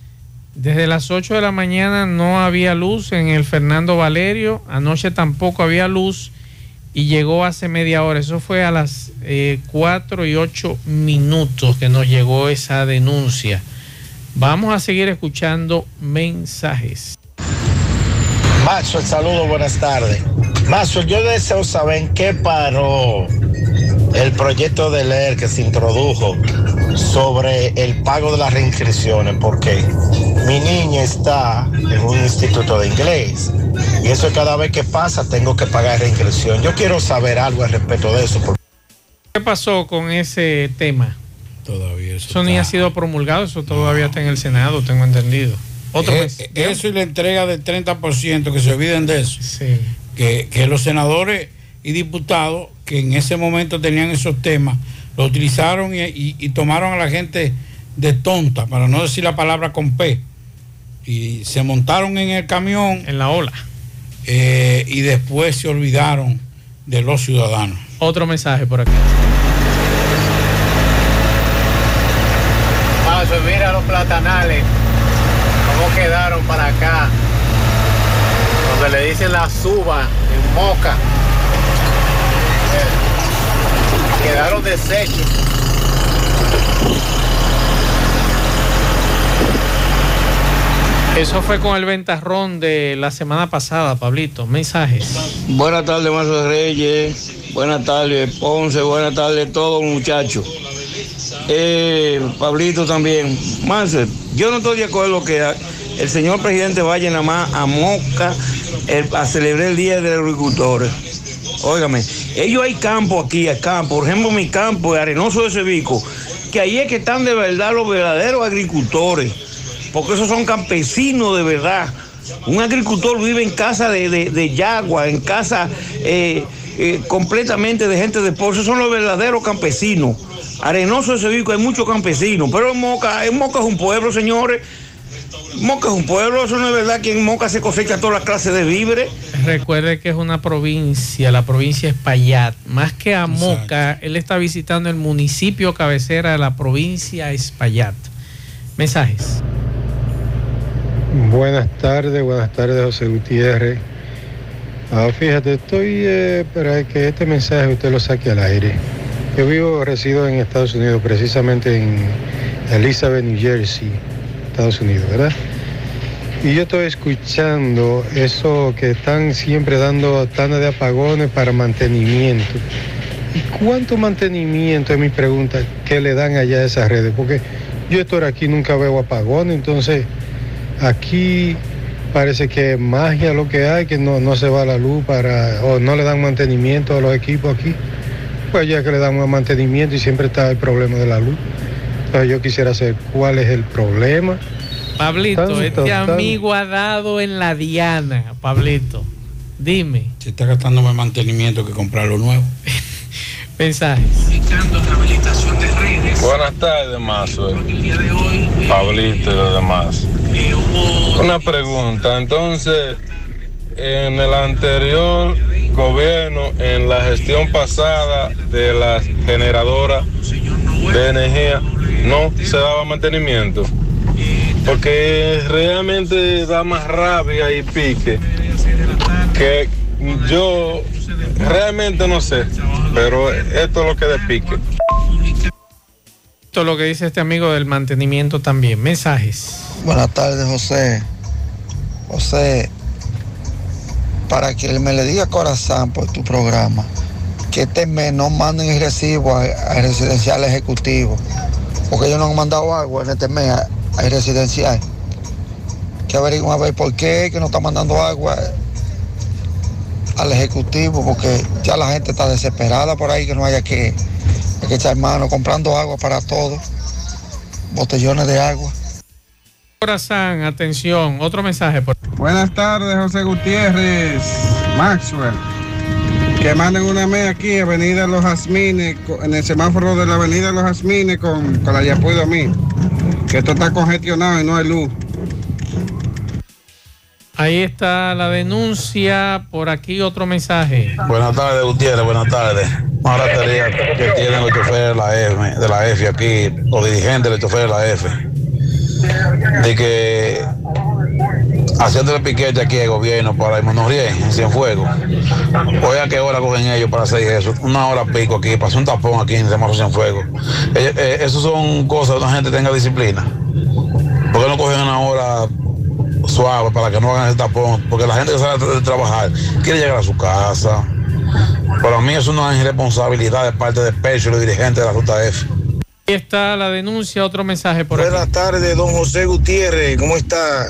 Desde las 8 de la mañana no había luz en el Fernando Valerio. Anoche tampoco había luz y llegó hace media hora. Eso fue a las eh, 4 y 8 minutos que nos llegó esa denuncia. Vamos a seguir escuchando mensajes. El saludo, buenas tardes. Macho, yo deseo saber en qué paró el proyecto de ley que se introdujo sobre el pago de las reinscripciones, porque mi niña está en un instituto de inglés y eso cada vez que pasa tengo que pagar reinscripción. Yo quiero saber algo al respecto de eso. porque- ¿Qué pasó con ese tema? Todavía Eso ni ha sido promulgado, eso todavía está en el Senado, tengo entendido. Otro Eh, mes- eso y la entrega del 30%, que se olviden de eso. Sí. Que, que los senadores y diputados que en ese momento tenían esos temas, lo utilizaron y, y- y tomaron a la gente de tonta, para no decir la palabra con P. Y se montaron en el camión. En la ola. y después se olvidaron de los ciudadanos. Otro mensaje por aquí. Paso, mira los platanales, cómo quedaron para acá. Donde le dicen la suba en moca. Eh, Quedaron deshechos. Eso fue con el ventarrón de la semana pasada, Pablito. Mensajes. Buenas tardes, Mazo Reyes. Buenas tardes, Ponce. Buenas tardes, todos muchachos. Eh, Pablito también. Mazo, yo no estoy de acuerdo que el señor presidente vaya nada más a Moca el- a celebrar el Día de los Agricultores. Óigame, ellos hay campo aquí, hay campo. Por ejemplo, mi campo, el Arenoso de Cevico, que ahí es que están de verdad los verdaderos agricultores porque esos son campesinos de verdad. Un agricultor vive en casa de, de- de yagua, en casa eh, eh, completamente de gente de pueblo. Esos son los verdaderos campesinos. Arenoso de Sevico hay muchos campesinos, pero en Moca, en Moca es un pueblo, señores. Moca es un pueblo, eso no es verdad que en Moca se cosecha todas las clases de víveres. Recuerde que es una provincia, la provincia es Payat. Más que a Moca, él está visitando el municipio cabecera de la provincia Espaillat. Mensajes. Buenas tardes, buenas tardes José Gutiérrez. Ah, fíjate, estoy eh, para que este mensaje usted lo saque al aire. Yo vivo, resido en Estados Unidos, precisamente en Elizabeth, New Jersey, Estados Unidos, ¿verdad? Y yo estoy escuchando eso que están siempre dando tanda de apagones para mantenimiento. ¿Y cuánto mantenimiento es mi pregunta que le dan allá a esas redes? Porque yo estoy aquí nunca veo apagones, entonces aquí parece que magia lo que hay, que no, no se va la luz para, o no le dan mantenimiento a los equipos aquí. Pues ya que le dan más mantenimiento y siempre está el problema de la luz. Entonces yo quisiera saber cuál es el problema. Pablito, Tanto, este tanto. amigo ha dado en la diana, Pablito. Dime. Se está gastando más mantenimiento que comprar lo nuevo. Mensajes. Buenas tardes, Mazo. Pablito y los demás. Una pregunta, entonces, en el anterior gobierno, en la gestión pasada de las generadoras de energía, no se daba mantenimiento. Porque realmente da más rabia y pique que yo realmente no sé, pero esto es lo que de pique. Esto es lo que dice este amigo del mantenimiento también. Mensajes. Buenas tardes, José. José, para que él me le diga corazón por tu programa, que este mes no manden el recibo al residencial ejecutivo, porque ellos no han mandado agua en este mes al residencial. Que averigüen a ver por qué que no está mandando agua al ejecutivo, porque ya la gente está desesperada por ahí, que no haya que, hay que echar mano comprando agua para todos, botellones de agua. Corazón, atención, otro mensaje. Por... Buenas tardes, José Gutiérrez, Maxwell. Que manden una media aquí, Avenida Los Jazmines, en el semáforo de la Avenida Los Jazmines con, con la Yapuido a mí. Que esto está congestionado y no hay luz. Ahí está la denuncia. Por aquí otro mensaje. Buenas tardes, Gutiérrez, buenas tardes. Una ratería que tienen los choferes de la F, de la F aquí, los dirigentes de los choferes de la F. De que haciéndole piquete aquí al gobierno para el en Cienfuegos. Oye, ¿a qué hora cogen ellos para hacer eso? Una hora pico aquí, pasó un tapón aquí en Semáforo Cienfuegos. Eh, eh, eso son cosas que la gente tenga disciplina. ¿Por qué no cogen una hora suave para que no hagan el tapón? Porque la gente que sale de trabajar quiere llegar a su casa. Para mí es irresponsabilidad de parte de Pecho y los dirigentes de la Ruta F. Ahí está la denuncia. Otro mensaje por aquí. Buenas tardes, don José Gutiérrez. ¿Cómo está?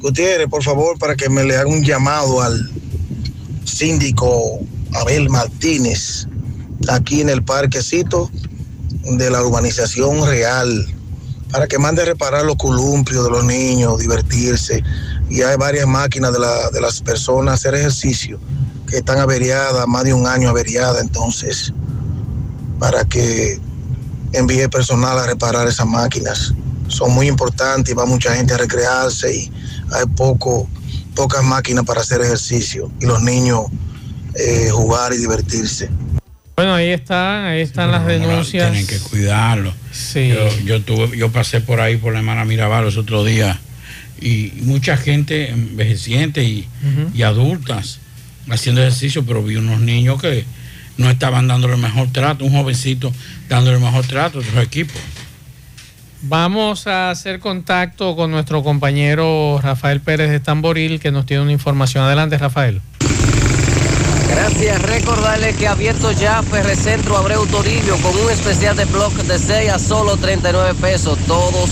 Gutiérrez, por favor, para que me le haga un llamado al síndico Abel Martínez, aquí en el parquecito de la urbanización real, para que mande a reparar los columpios de los niños, divertirse. Y hay varias máquinas de, de las personas hacer ejercicio que están averiadas, más de un año averiadas, entonces, para que envíe personal a reparar esas máquinas. Son muy importantes y va mucha gente a recrearse y hay poco, pocas máquinas para hacer ejercicio y los niños eh, jugar y divertirse. Bueno, ahí están, ahí están las denuncias. Tienen que cuidarlo. Sí. Yo, yo tuve, yo pasé por ahí por la hermana Mirabal los otros días y mucha gente envejeciente y, y adultas haciendo ejercicio, pero vi unos niños que no estaban dándole el mejor trato, un jovencito dándole el mejor trato a otros equipos. Vamos a hacer contacto con nuestro compañero Rafael Pérez de Tamboril, que nos tiene una información. Adelante, Rafael. Gracias. Recordarles que abierto ya Ferrecentro Abreu Toribio con un especial de block de 6 a solo 39 pesos. Todos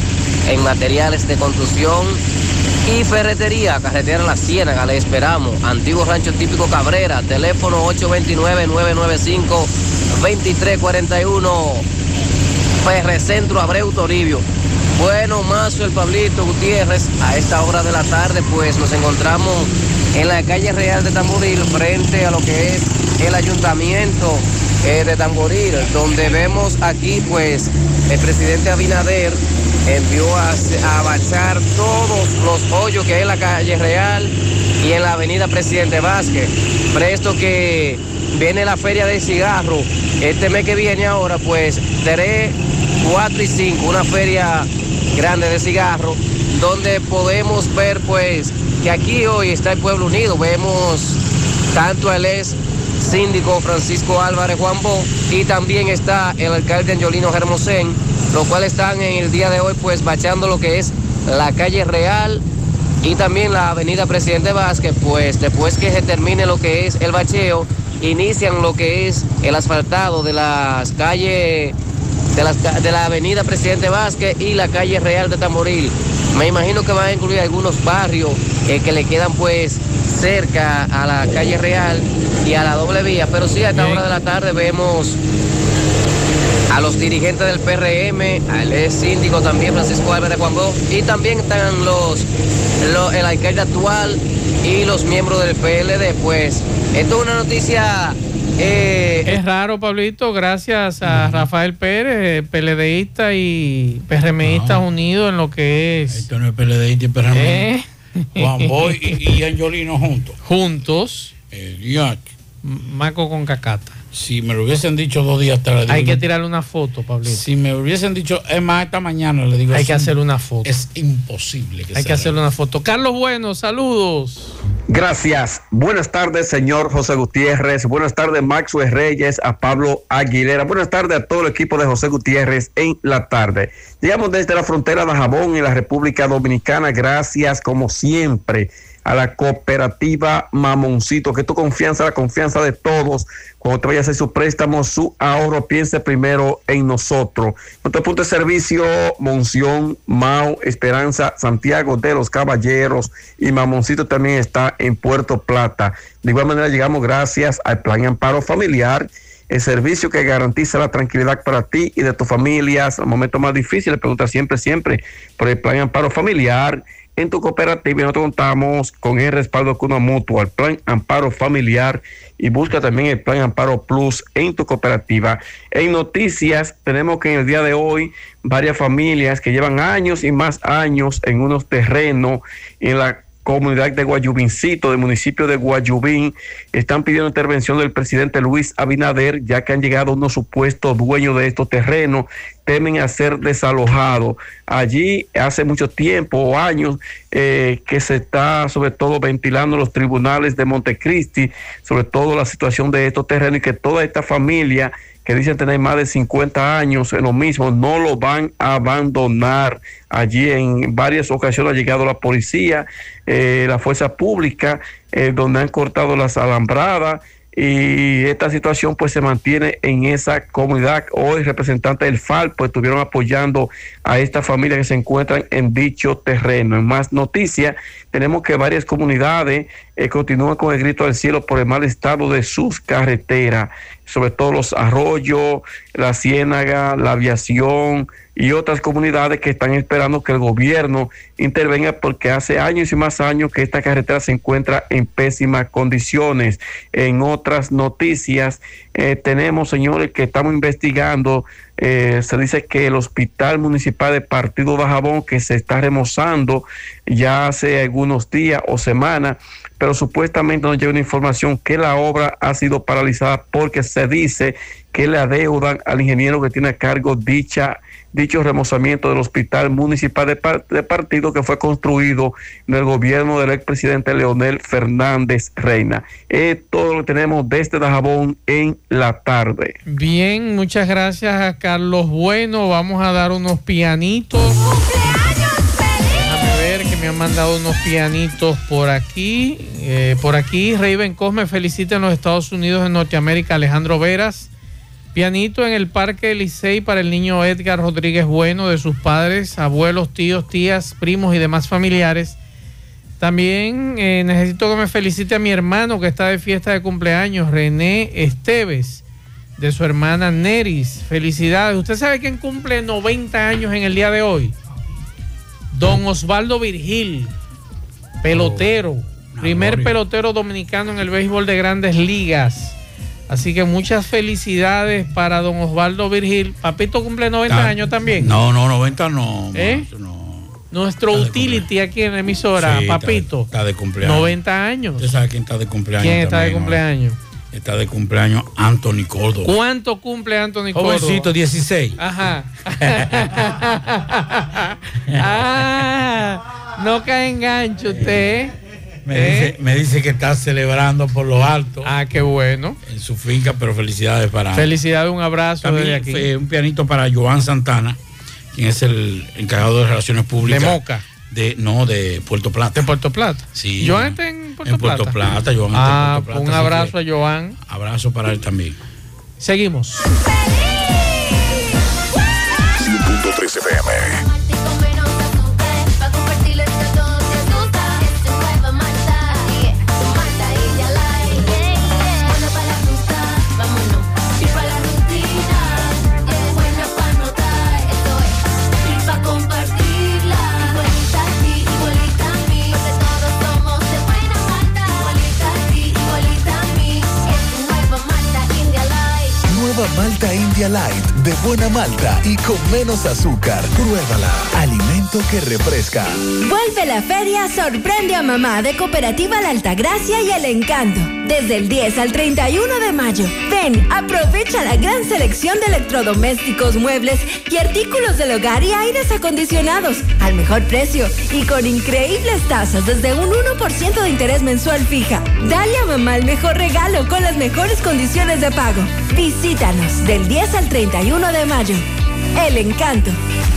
en materiales de construcción y ferretería. Carretera La Ciénaga, le esperamos. Antiguo Rancho Típico Cabrera. Teléfono 829-995-2341. Ferrecentro Abreu Toribio. Bueno, Mazo, el Pablito Gutiérrez, a esta hora de la tarde, pues nos encontramos en la calle Real de Tamboril, frente a lo que es el ayuntamiento eh, de Tamboril, donde vemos aquí, pues, el presidente Abinader envió a, a avanzar todos los hoyos que hay en la calle Real y en la avenida Presidente Vázquez. Presto que viene la feria del cigarro, este mes que viene ahora, pues, 3, 4 y 5, una feria grande de cigarro, donde podemos ver pues que aquí hoy está el pueblo unido, vemos tanto el ex síndico Francisco Álvarez Juanbó y también está el alcalde Angelino Germosén, los cuales están en el día de hoy pues bachando lo que es la calle Real y también la avenida Presidente Vázquez, pues después que se termine lo que es el bacheo, inician lo que es el asfaltado de las calles de, las ca- de la avenida Presidente Vázquez y la calle Real de Tamboril. Me imagino que van a incluir algunos barrios eh, que le quedan pues cerca a la calle Real y a la doble vía, pero sí a esta hora de la tarde vemos a los dirigentes del PRM, al ex síndico también Francisco Álvarez Juanbó y también están los, lo- el alcalde actual y los miembros del PLD. Pues esto es una noticia Eh, es raro, Pablito, gracias a Rafael Pérez, PLDista y PRMista unidos en lo que es. Esto no es PLDista y PRM. ¿Eh? Juan Boy y, y Angiolino juntos. Juntos. El. Maco con cacata. Si me lo hubiesen dicho dos días atrás. Hay que tirarle una foto, Pablito. Si me hubiesen dicho, es más, esta mañana le digo. Hay que hacerle una foto. Es imposible que Hay se que hacerle una foto. Carlos Bueno, saludos. Gracias. Buenas tardes, señor José Gutiérrez. Buenas tardes, Maxwell Reyes, a Pablo Aguilera. Buenas tardes a todo el equipo de José Gutiérrez en la tarde. Llegamos desde la frontera de Jabón en la República Dominicana. Gracias, como siempre, a la cooperativa Mamoncito, que tu confianza, la confianza de todos. Cuando te vayas a hacer su préstamo, su ahorro, piense primero en nosotros. Nuestro punto de servicio, Monción, Mao, Esperanza, Santiago de los Caballeros y Mamoncito también está en Puerto Plata. De igual manera llegamos gracias al Plan Amparo Familiar, el servicio que garantiza la tranquilidad para ti y de tus familias. En momentos más difíciles, pregunta siempre, siempre por el Plan Amparo Familiar. En tu cooperativa nosotros contamos con el respaldo con una mutua, el Plan Amparo Familiar y busca también el Plan Amparo Plus en tu cooperativa. En noticias tenemos que en el día de hoy varias familias que llevan años y más años en unos terrenos en la comunidad de Guayubincito, del municipio de Guayubín, están pidiendo intervención del presidente Luis Abinader, ya que han llegado unos supuestos dueños de estos terrenos, temen a ser desalojados. Allí hace mucho tiempo o años eh, que se está sobre todo ventilando los tribunales de Montecristi, sobre todo la situación de estos terrenos y que toda esta familia que dicen tener más de 50 años en lo mismo, no lo van a abandonar. Allí en varias ocasiones ha llegado la policía, eh, la fuerza pública, eh, donde han cortado las alambradas y esta situación pues se mantiene en esa comunidad. Hoy representantes del FAL pues estuvieron apoyando a esta familia que se encuentran en dicho terreno. En más noticias, tenemos que varias comunidades eh, continúan con el grito al cielo por el mal estado de sus carreteras, sobre todo los arroyos, la ciénaga, la aviación y otras comunidades que están esperando que el gobierno intervenga porque hace años y más años que esta carretera se encuentra en pésimas condiciones. En otras noticias eh, tenemos, señores, que estamos investigando, eh, se dice que el Hospital Municipal de Partido de Jabón que se está remozando ya hace algunos días o semanas, pero supuestamente nos llega una información que la obra ha sido paralizada porque se dice que le adeudan al ingeniero que tiene a cargo dicha dicho remozamiento del hospital municipal de, par- de partido que fue construido en el gobierno del expresidente Leonel Fernández Reina. Es todo lo que tenemos desde Dajabón en la tarde. Bien, muchas gracias a Carlos Bueno. Vamos a dar unos pianitos. Déjame ver que me han mandado unos pianitos por aquí. Eh, por aquí, Raven Cosme felicita en los Estados Unidos de Norteamérica Alejandro Veras. Pianito en el Parque Licey para el niño Edgar Rodríguez Bueno, de sus padres, abuelos, tíos, tías, primos y demás familiares. También eh, necesito que me felicite a mi hermano que está de fiesta de cumpleaños, René Esteves, de su hermana Neris. Felicidades. ¿Usted sabe quién cumple 90 años en el día de hoy? Don Osvaldo Virgil, pelotero, primer pelotero dominicano en el béisbol de grandes ligas. Así que muchas felicidades para don Osvaldo Virgil. Papito cumple 90 Ah, años también. No, no, 90 no. ¿Eh? Nuestro utility aquí en la emisora, Sí, Papito. Está de cumpleaños. 90 años. ¿Usted sabe quién está de cumpleaños? ¿Quién está de cumpleaños? no? Está de cumpleaños Anthony Córdoba. ¿Cuánto cumple Anthony Córdoba? Jovencito, 16. Ajá. ah, no cae en gancho usted. ¿Eh? Me, dice, me dice que está celebrando por lo alto. Ah, qué bueno. En su finca, pero felicidades para. Felicidades, un abrazo También desde aquí. fue un pianito para Joan Santana, quien es el encargado de relaciones públicas. De Moca. De, no, de Puerto Plata. De Puerto Plata. Sí. Joan está en Puerto en Puerto Plata. Plata, Joan Ah, está en Puerto Plata. un abrazo a Joan. Abrazo para él también. Seguimos. 100.3 FM. Malta India Light de buena malta y con menos azúcar. Pruébala. Alimento que refresca. Vuelve la feria Sorprende a Mamá de Cooperativa La Altagracia y El Encanto. Desde el 10 al 31 de mayo. Ven, aprovecha la gran selección de electrodomésticos, muebles y artículos del hogar y aires acondicionados al mejor precio y con increíbles tasas desde un 1% de interés mensual fija. Dale a mamá el mejor regalo con las mejores condiciones de pago. Visítanos del 10 al 31 de mayo. El Encanto.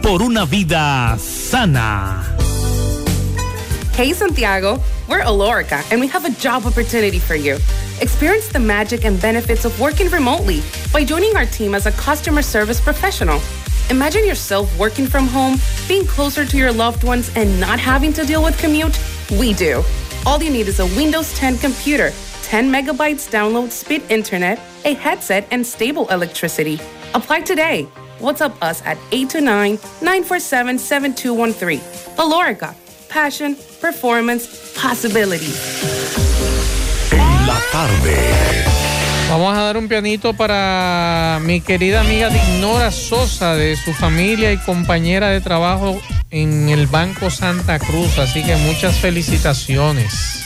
por una vida sana. Hey Santiago, we're Alorica and we have a job opportunity for you. Experience the magic and benefits of working remotely by joining our team as a customer service professional. Imagine yourself working from home, being closer to your loved ones, and not having to deal with commute? We do. All you need is a Windows 10 computer, 10 megabytes download speed internet, a headset, and stable electricity. Apply today. WhatsApp us at 829 947 7213. Alorica. Passion, performance, possibility. La tarde. Vamos a dar un pianito para mi querida amiga Dignora Sosa, de su familia y compañera de trabajo en el Banco Santa Cruz. Así que muchas felicitaciones.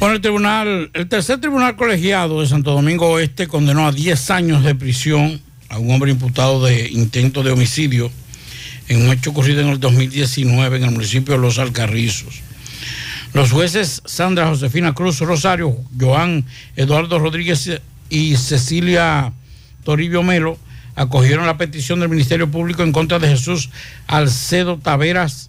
Bueno, el tribunal, el tercer tribunal colegiado de Santo Domingo Oeste condenó a 10 años de prisión a un hombre imputado de intento de homicidio en un hecho ocurrido en el 2019 en el municipio de Los Alcarrizos. Los jueces Sandra Josefina Cruz Rosario, Joan Eduardo Rodríguez y Cecilia Toribio Melo acogieron la petición del Ministerio Público en contra de Jesús Alcedo Taveras,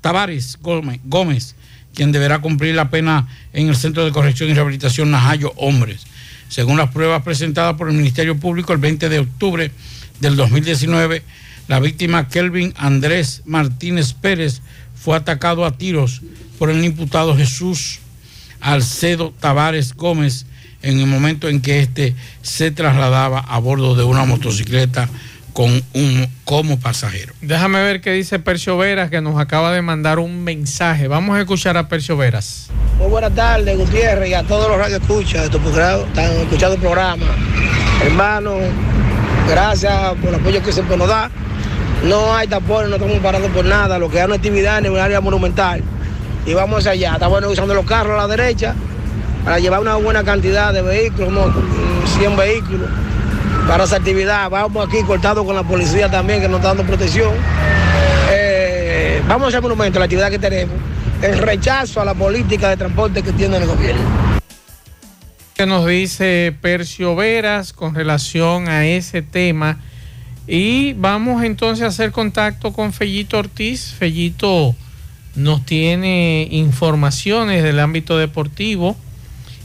Tavares Gómez, quien deberá cumplir la pena en el Centro de Corrección y Rehabilitación Najayo Hombres. Según las pruebas presentadas por el Ministerio Público el 20 de octubre del 2019, la víctima Kelvin Andrés Martínez Pérez fue atacado a tiros por el imputado Jesús Alcedo Tavares Gómez en el momento en que éste se trasladaba a bordo de una motocicleta con un como pasajero. Déjame ver qué dice Percio Veras, que nos acaba de mandar un mensaje. Vamos a escuchar a Percio Veras. Muy buenas tardes, Gutiérrez, y a todos los radioescuchas de tu programa, están escuchando el programa. Hermano, gracias por el apoyo que siempre nos da. No hay tapones, no estamos parados por nada, lo que hay una actividad en un área monumental. Y vamos allá, está bueno usando los carros a la derecha para llevar una buena cantidad de vehículos, mm, 100 vehículos para esa actividad. Vamos aquí cortados con la policía también, que nos está dando protección. Eh, vamos a hacer monumento, la actividad que tenemos, el rechazo a la política de transporte que tiene el gobierno. ¿Qué nos dice Percio Veras con relación a ese tema? Y vamos entonces a hacer contacto con Fellito Ortiz. Fellito nos tiene informaciones del ámbito deportivo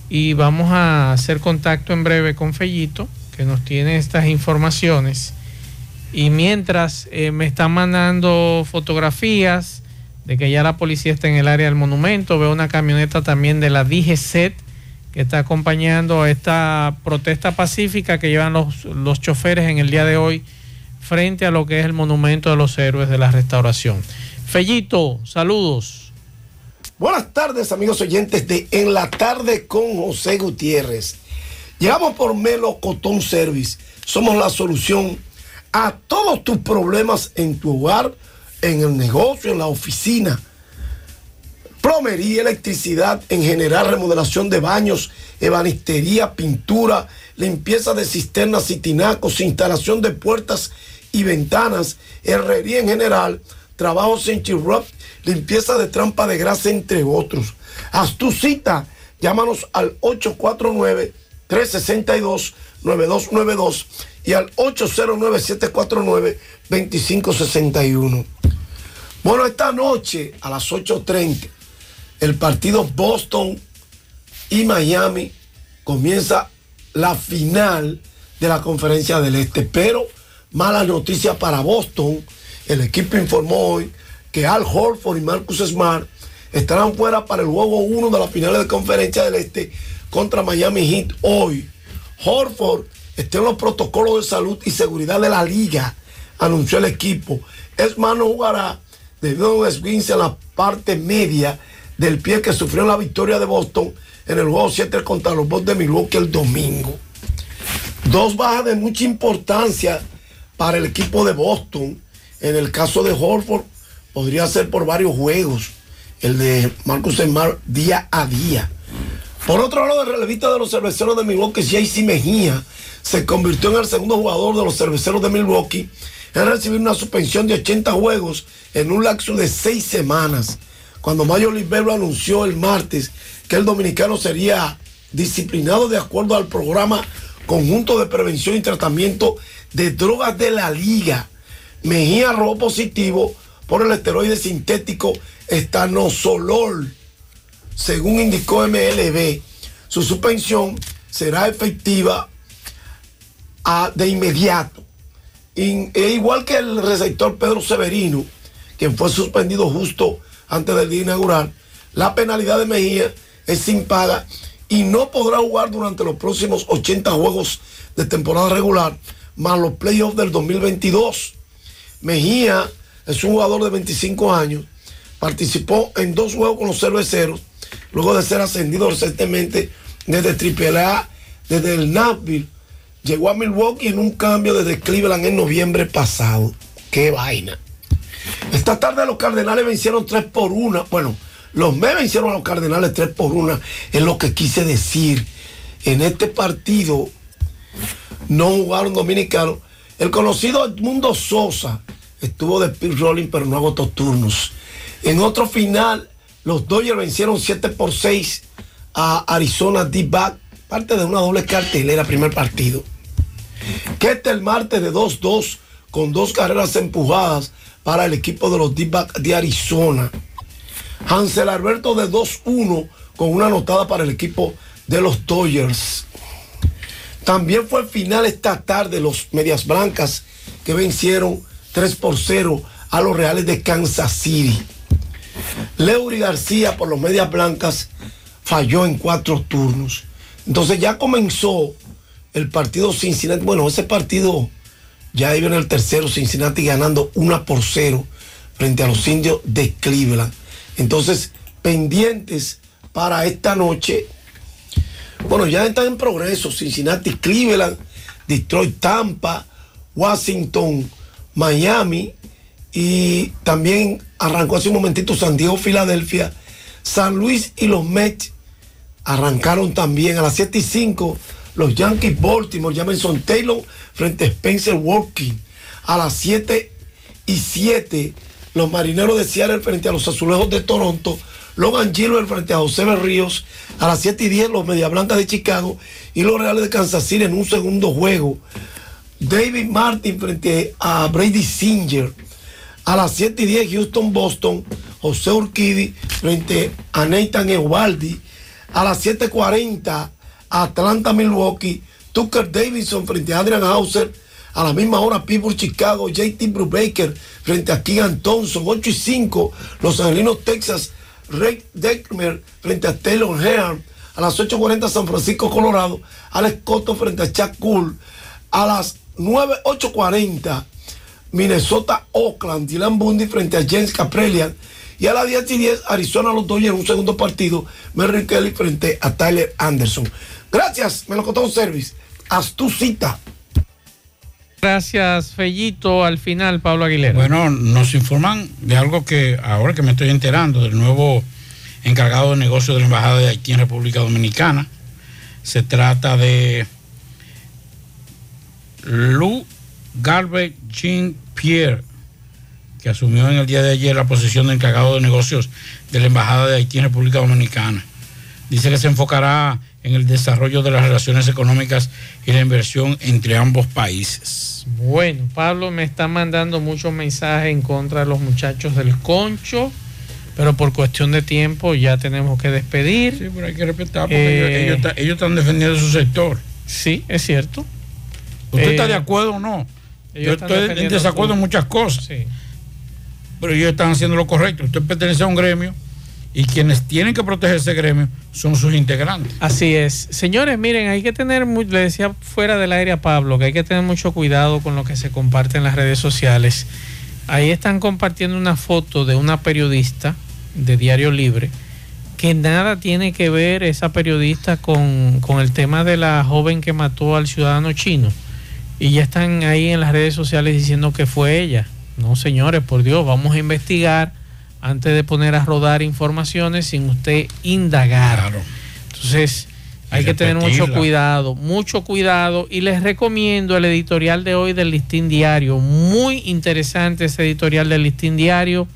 y vamos a hacer contacto en breve con Fellito, que nos tiene estas informaciones. Y mientras eh, me están mandando fotografías de que ya la policía está en el área del monumento, veo una camioneta también de la DGCET que está acompañando a esta protesta pacífica que llevan los, los choferes en el día de hoy frente a lo que es el monumento de los héroes de la restauración. Fellito, saludos. Buenas tardes, amigos oyentes de En la tarde con José Gutiérrez. Llegamos por Melo Cotón Service. Somos la solución a todos tus problemas en tu hogar, en el negocio, en la oficina. plomería, electricidad, en general, remodelación de baños, ebanistería, pintura, limpieza de cisternas y tinacos, instalación de puertas y ventanas, herrería en general, trabajos en chirrup, limpieza de trampa de grasa, entre otros. Haz tu cita, llámanos al 849-362-9292 y al 809-749-2561. Bueno, esta noche a las 8.30, el partido Boston y Miami comienza la final de la conferencia del Este. Pero mala noticia para Boston. El equipo informó hoy que Al Horford y Marcus Smart estarán fuera para el juego 1 de la final de conferencia del Este contra Miami Heat hoy. Horford está en los protocolos de salud y seguridad de la liga, anunció el equipo. Smart no jugará debido a un esguince en la parte media del pie que sufrió la victoria de Boston en el juego 7 contra los Bucks de Milwaukee el domingo. Dos bajas de mucha importancia para el equipo de Boston. En el caso de Horford, podría ser por varios juegos. El de Marcus Smart día a día. Por otro lado, el relevista de los cerveceros de Milwaukee, JC Mejía, se convirtió en el segundo jugador de los cerveceros de Milwaukee en recibir una suspensión de 80 juegos en un lapso de seis semanas. Cuando Mayo Libero anunció el martes que el dominicano sería disciplinado de acuerdo al programa conjunto de prevención y tratamiento de drogas de la liga. Mejía arrojó positivo por el esteroide sintético estanosolol, según indicó MLB. Su suspensión será efectiva a- de inmediato. In- igual que el receptor Pedro Severino, quien fue suspendido justo antes del día inaugural, la penalidad de Mejía es sin paga y no podrá jugar durante los próximos 80 juegos de temporada regular, más los playoffs del 2022. Mejía es un jugador de 25 años, participó en dos juegos con los cerveceros, luego de ser ascendido recientemente desde AAA, desde el Nashville, llegó a Milwaukee en un cambio desde Cleveland en noviembre pasado. ¡Qué vaina! Esta tarde los Cardenales vencieron 3 por 1. Bueno, los Mets vencieron a los Cardenales 3 por 1. Es lo que quise decir. En este partido no jugaron dominicanos. El conocido Edmundo Sosa estuvo de pit rolling, pero no agotó turnos. En otro final, los Dodgers vencieron 7 por 6 a Arizona D-Back, parte de una doble cartelera, primer partido. Este el martes de 2-2 con dos carreras empujadas para el equipo de los D-Back de Arizona. Hansel Alberto de 2-1 con una anotada para el equipo de los Dodgers. También fue el final esta tarde los Medias Blancas que vencieron 3 por 0 a los Reales de Kansas City. Leury García por los Medias Blancas falló en cuatro turnos. Entonces ya comenzó el partido Cincinnati. Bueno, ese partido ya iba en el tercero, Cincinnati ganando 1 por 0 frente a los indios de Cleveland. Entonces, pendientes para esta noche. Bueno, ya están en progreso. Cincinnati, Cleveland, Detroit, Tampa, Washington, Miami. Y también arrancó hace un momentito San Diego, Filadelfia. San Luis y los Mets arrancaron también a las 7 y 5 los Yankees Baltimore, Jameson Taylor frente a Spencer Walking. A las 7 y 7 los Marineros de Seattle frente a los Azulejos de Toronto. Logan Gilbert frente a José Berríos. A las 7 y 10 los Media Blancas de Chicago y los Reales de Kansas City en un segundo juego. David Martin frente a Brady Singer. A las 7 y 10 Houston Boston. José Urquidi frente a Nathan Eovaldi. A las 7.40 Atlanta Milwaukee. Tucker Davidson frente a Adrian Hauser. A la misma hora Pittsburgh Chicago. JT Brubaker frente a Keegan Thompson. 8 y 5 Los Angelinos Texas. Ray Deckmer frente a Taylor Hearn. A las 8.40 San Francisco Colorado. Alex Cotto frente a Chuck Cool. A las 9, 8.40 Minnesota Oakland. Dylan Bundy frente a James Caprelian. Y a las 10 y 10 Arizona los Dodgers en un segundo partido. Merrill Kelly frente a Tyler Anderson. Gracias, Melocotón Service. Haz tu cita. Gracias, Fellito. Al final, Pablo Aguilera. Bueno, nos informan de algo que ahora que me estoy enterando, del nuevo encargado de negocios de la Embajada de Haití en República Dominicana. Se trata de Lou Garvey Jean Pierre, que asumió en el día de ayer la posición de encargado de negocios de la Embajada de Haití en República Dominicana. Dice que se enfocará en el desarrollo de las relaciones económicas y la inversión entre ambos países. Bueno, Pablo me está mandando muchos mensajes en contra de los muchachos del Concho, pero por cuestión de tiempo ya tenemos que despedir. Sí, pero hay que respetar porque Eh, ellos, ellos están- ellos están defendiendo su sector. Sí, es cierto. ¿Usted Eh, está de acuerdo o no? Ellos Yo estoy en desacuerdo en muchas cosas. Sí. Pero ellos están haciendo lo correcto. Usted pertenece a un gremio y quienes tienen que proteger ese gremio son sus integrantes. Así es. Señores, miren, hay que tener, le decía fuera del aire a Pablo, que hay que tener mucho cuidado con lo que se comparte en las redes sociales. Ahí están compartiendo una foto de una periodista de Diario Libre, que nada tiene que ver esa periodista con, con el tema de la joven que mató al ciudadano chino. Y ya están ahí en las redes sociales diciendo que fue ella. No, señores, por Dios, vamos a investigar antes de poner a rodar informaciones sin usted indagar. Entonces, hay que tener mucho cuidado, mucho cuidado. Y les recomiendo el editorial de hoy del Listín Diario. Muy interesante ese editorial del Listín Diario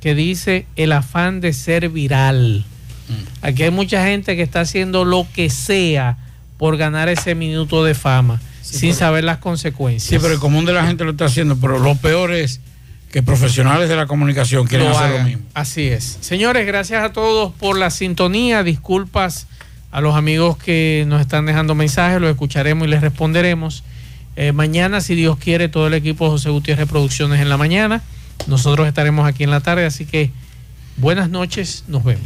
que dice el afán de ser viral. Mm. Aquí hay mucha gente que está haciendo lo que sea por ganar ese minuto de fama, sin pero- saber las consecuencias. Sí, pero el común de la gente lo está haciendo. Pero lo peor es que profesionales de la comunicación quieren lo hacer lo mismo. Así es. Señores, gracias a todos por la sintonía. Disculpas a los amigos que nos están dejando mensajes, los escucharemos y les responderemos. Eh, mañana, si Dios quiere, todo el equipo José Gutiérrez Producciones en la mañana. Nosotros estaremos aquí en la tarde, así que buenas noches, nos vemos.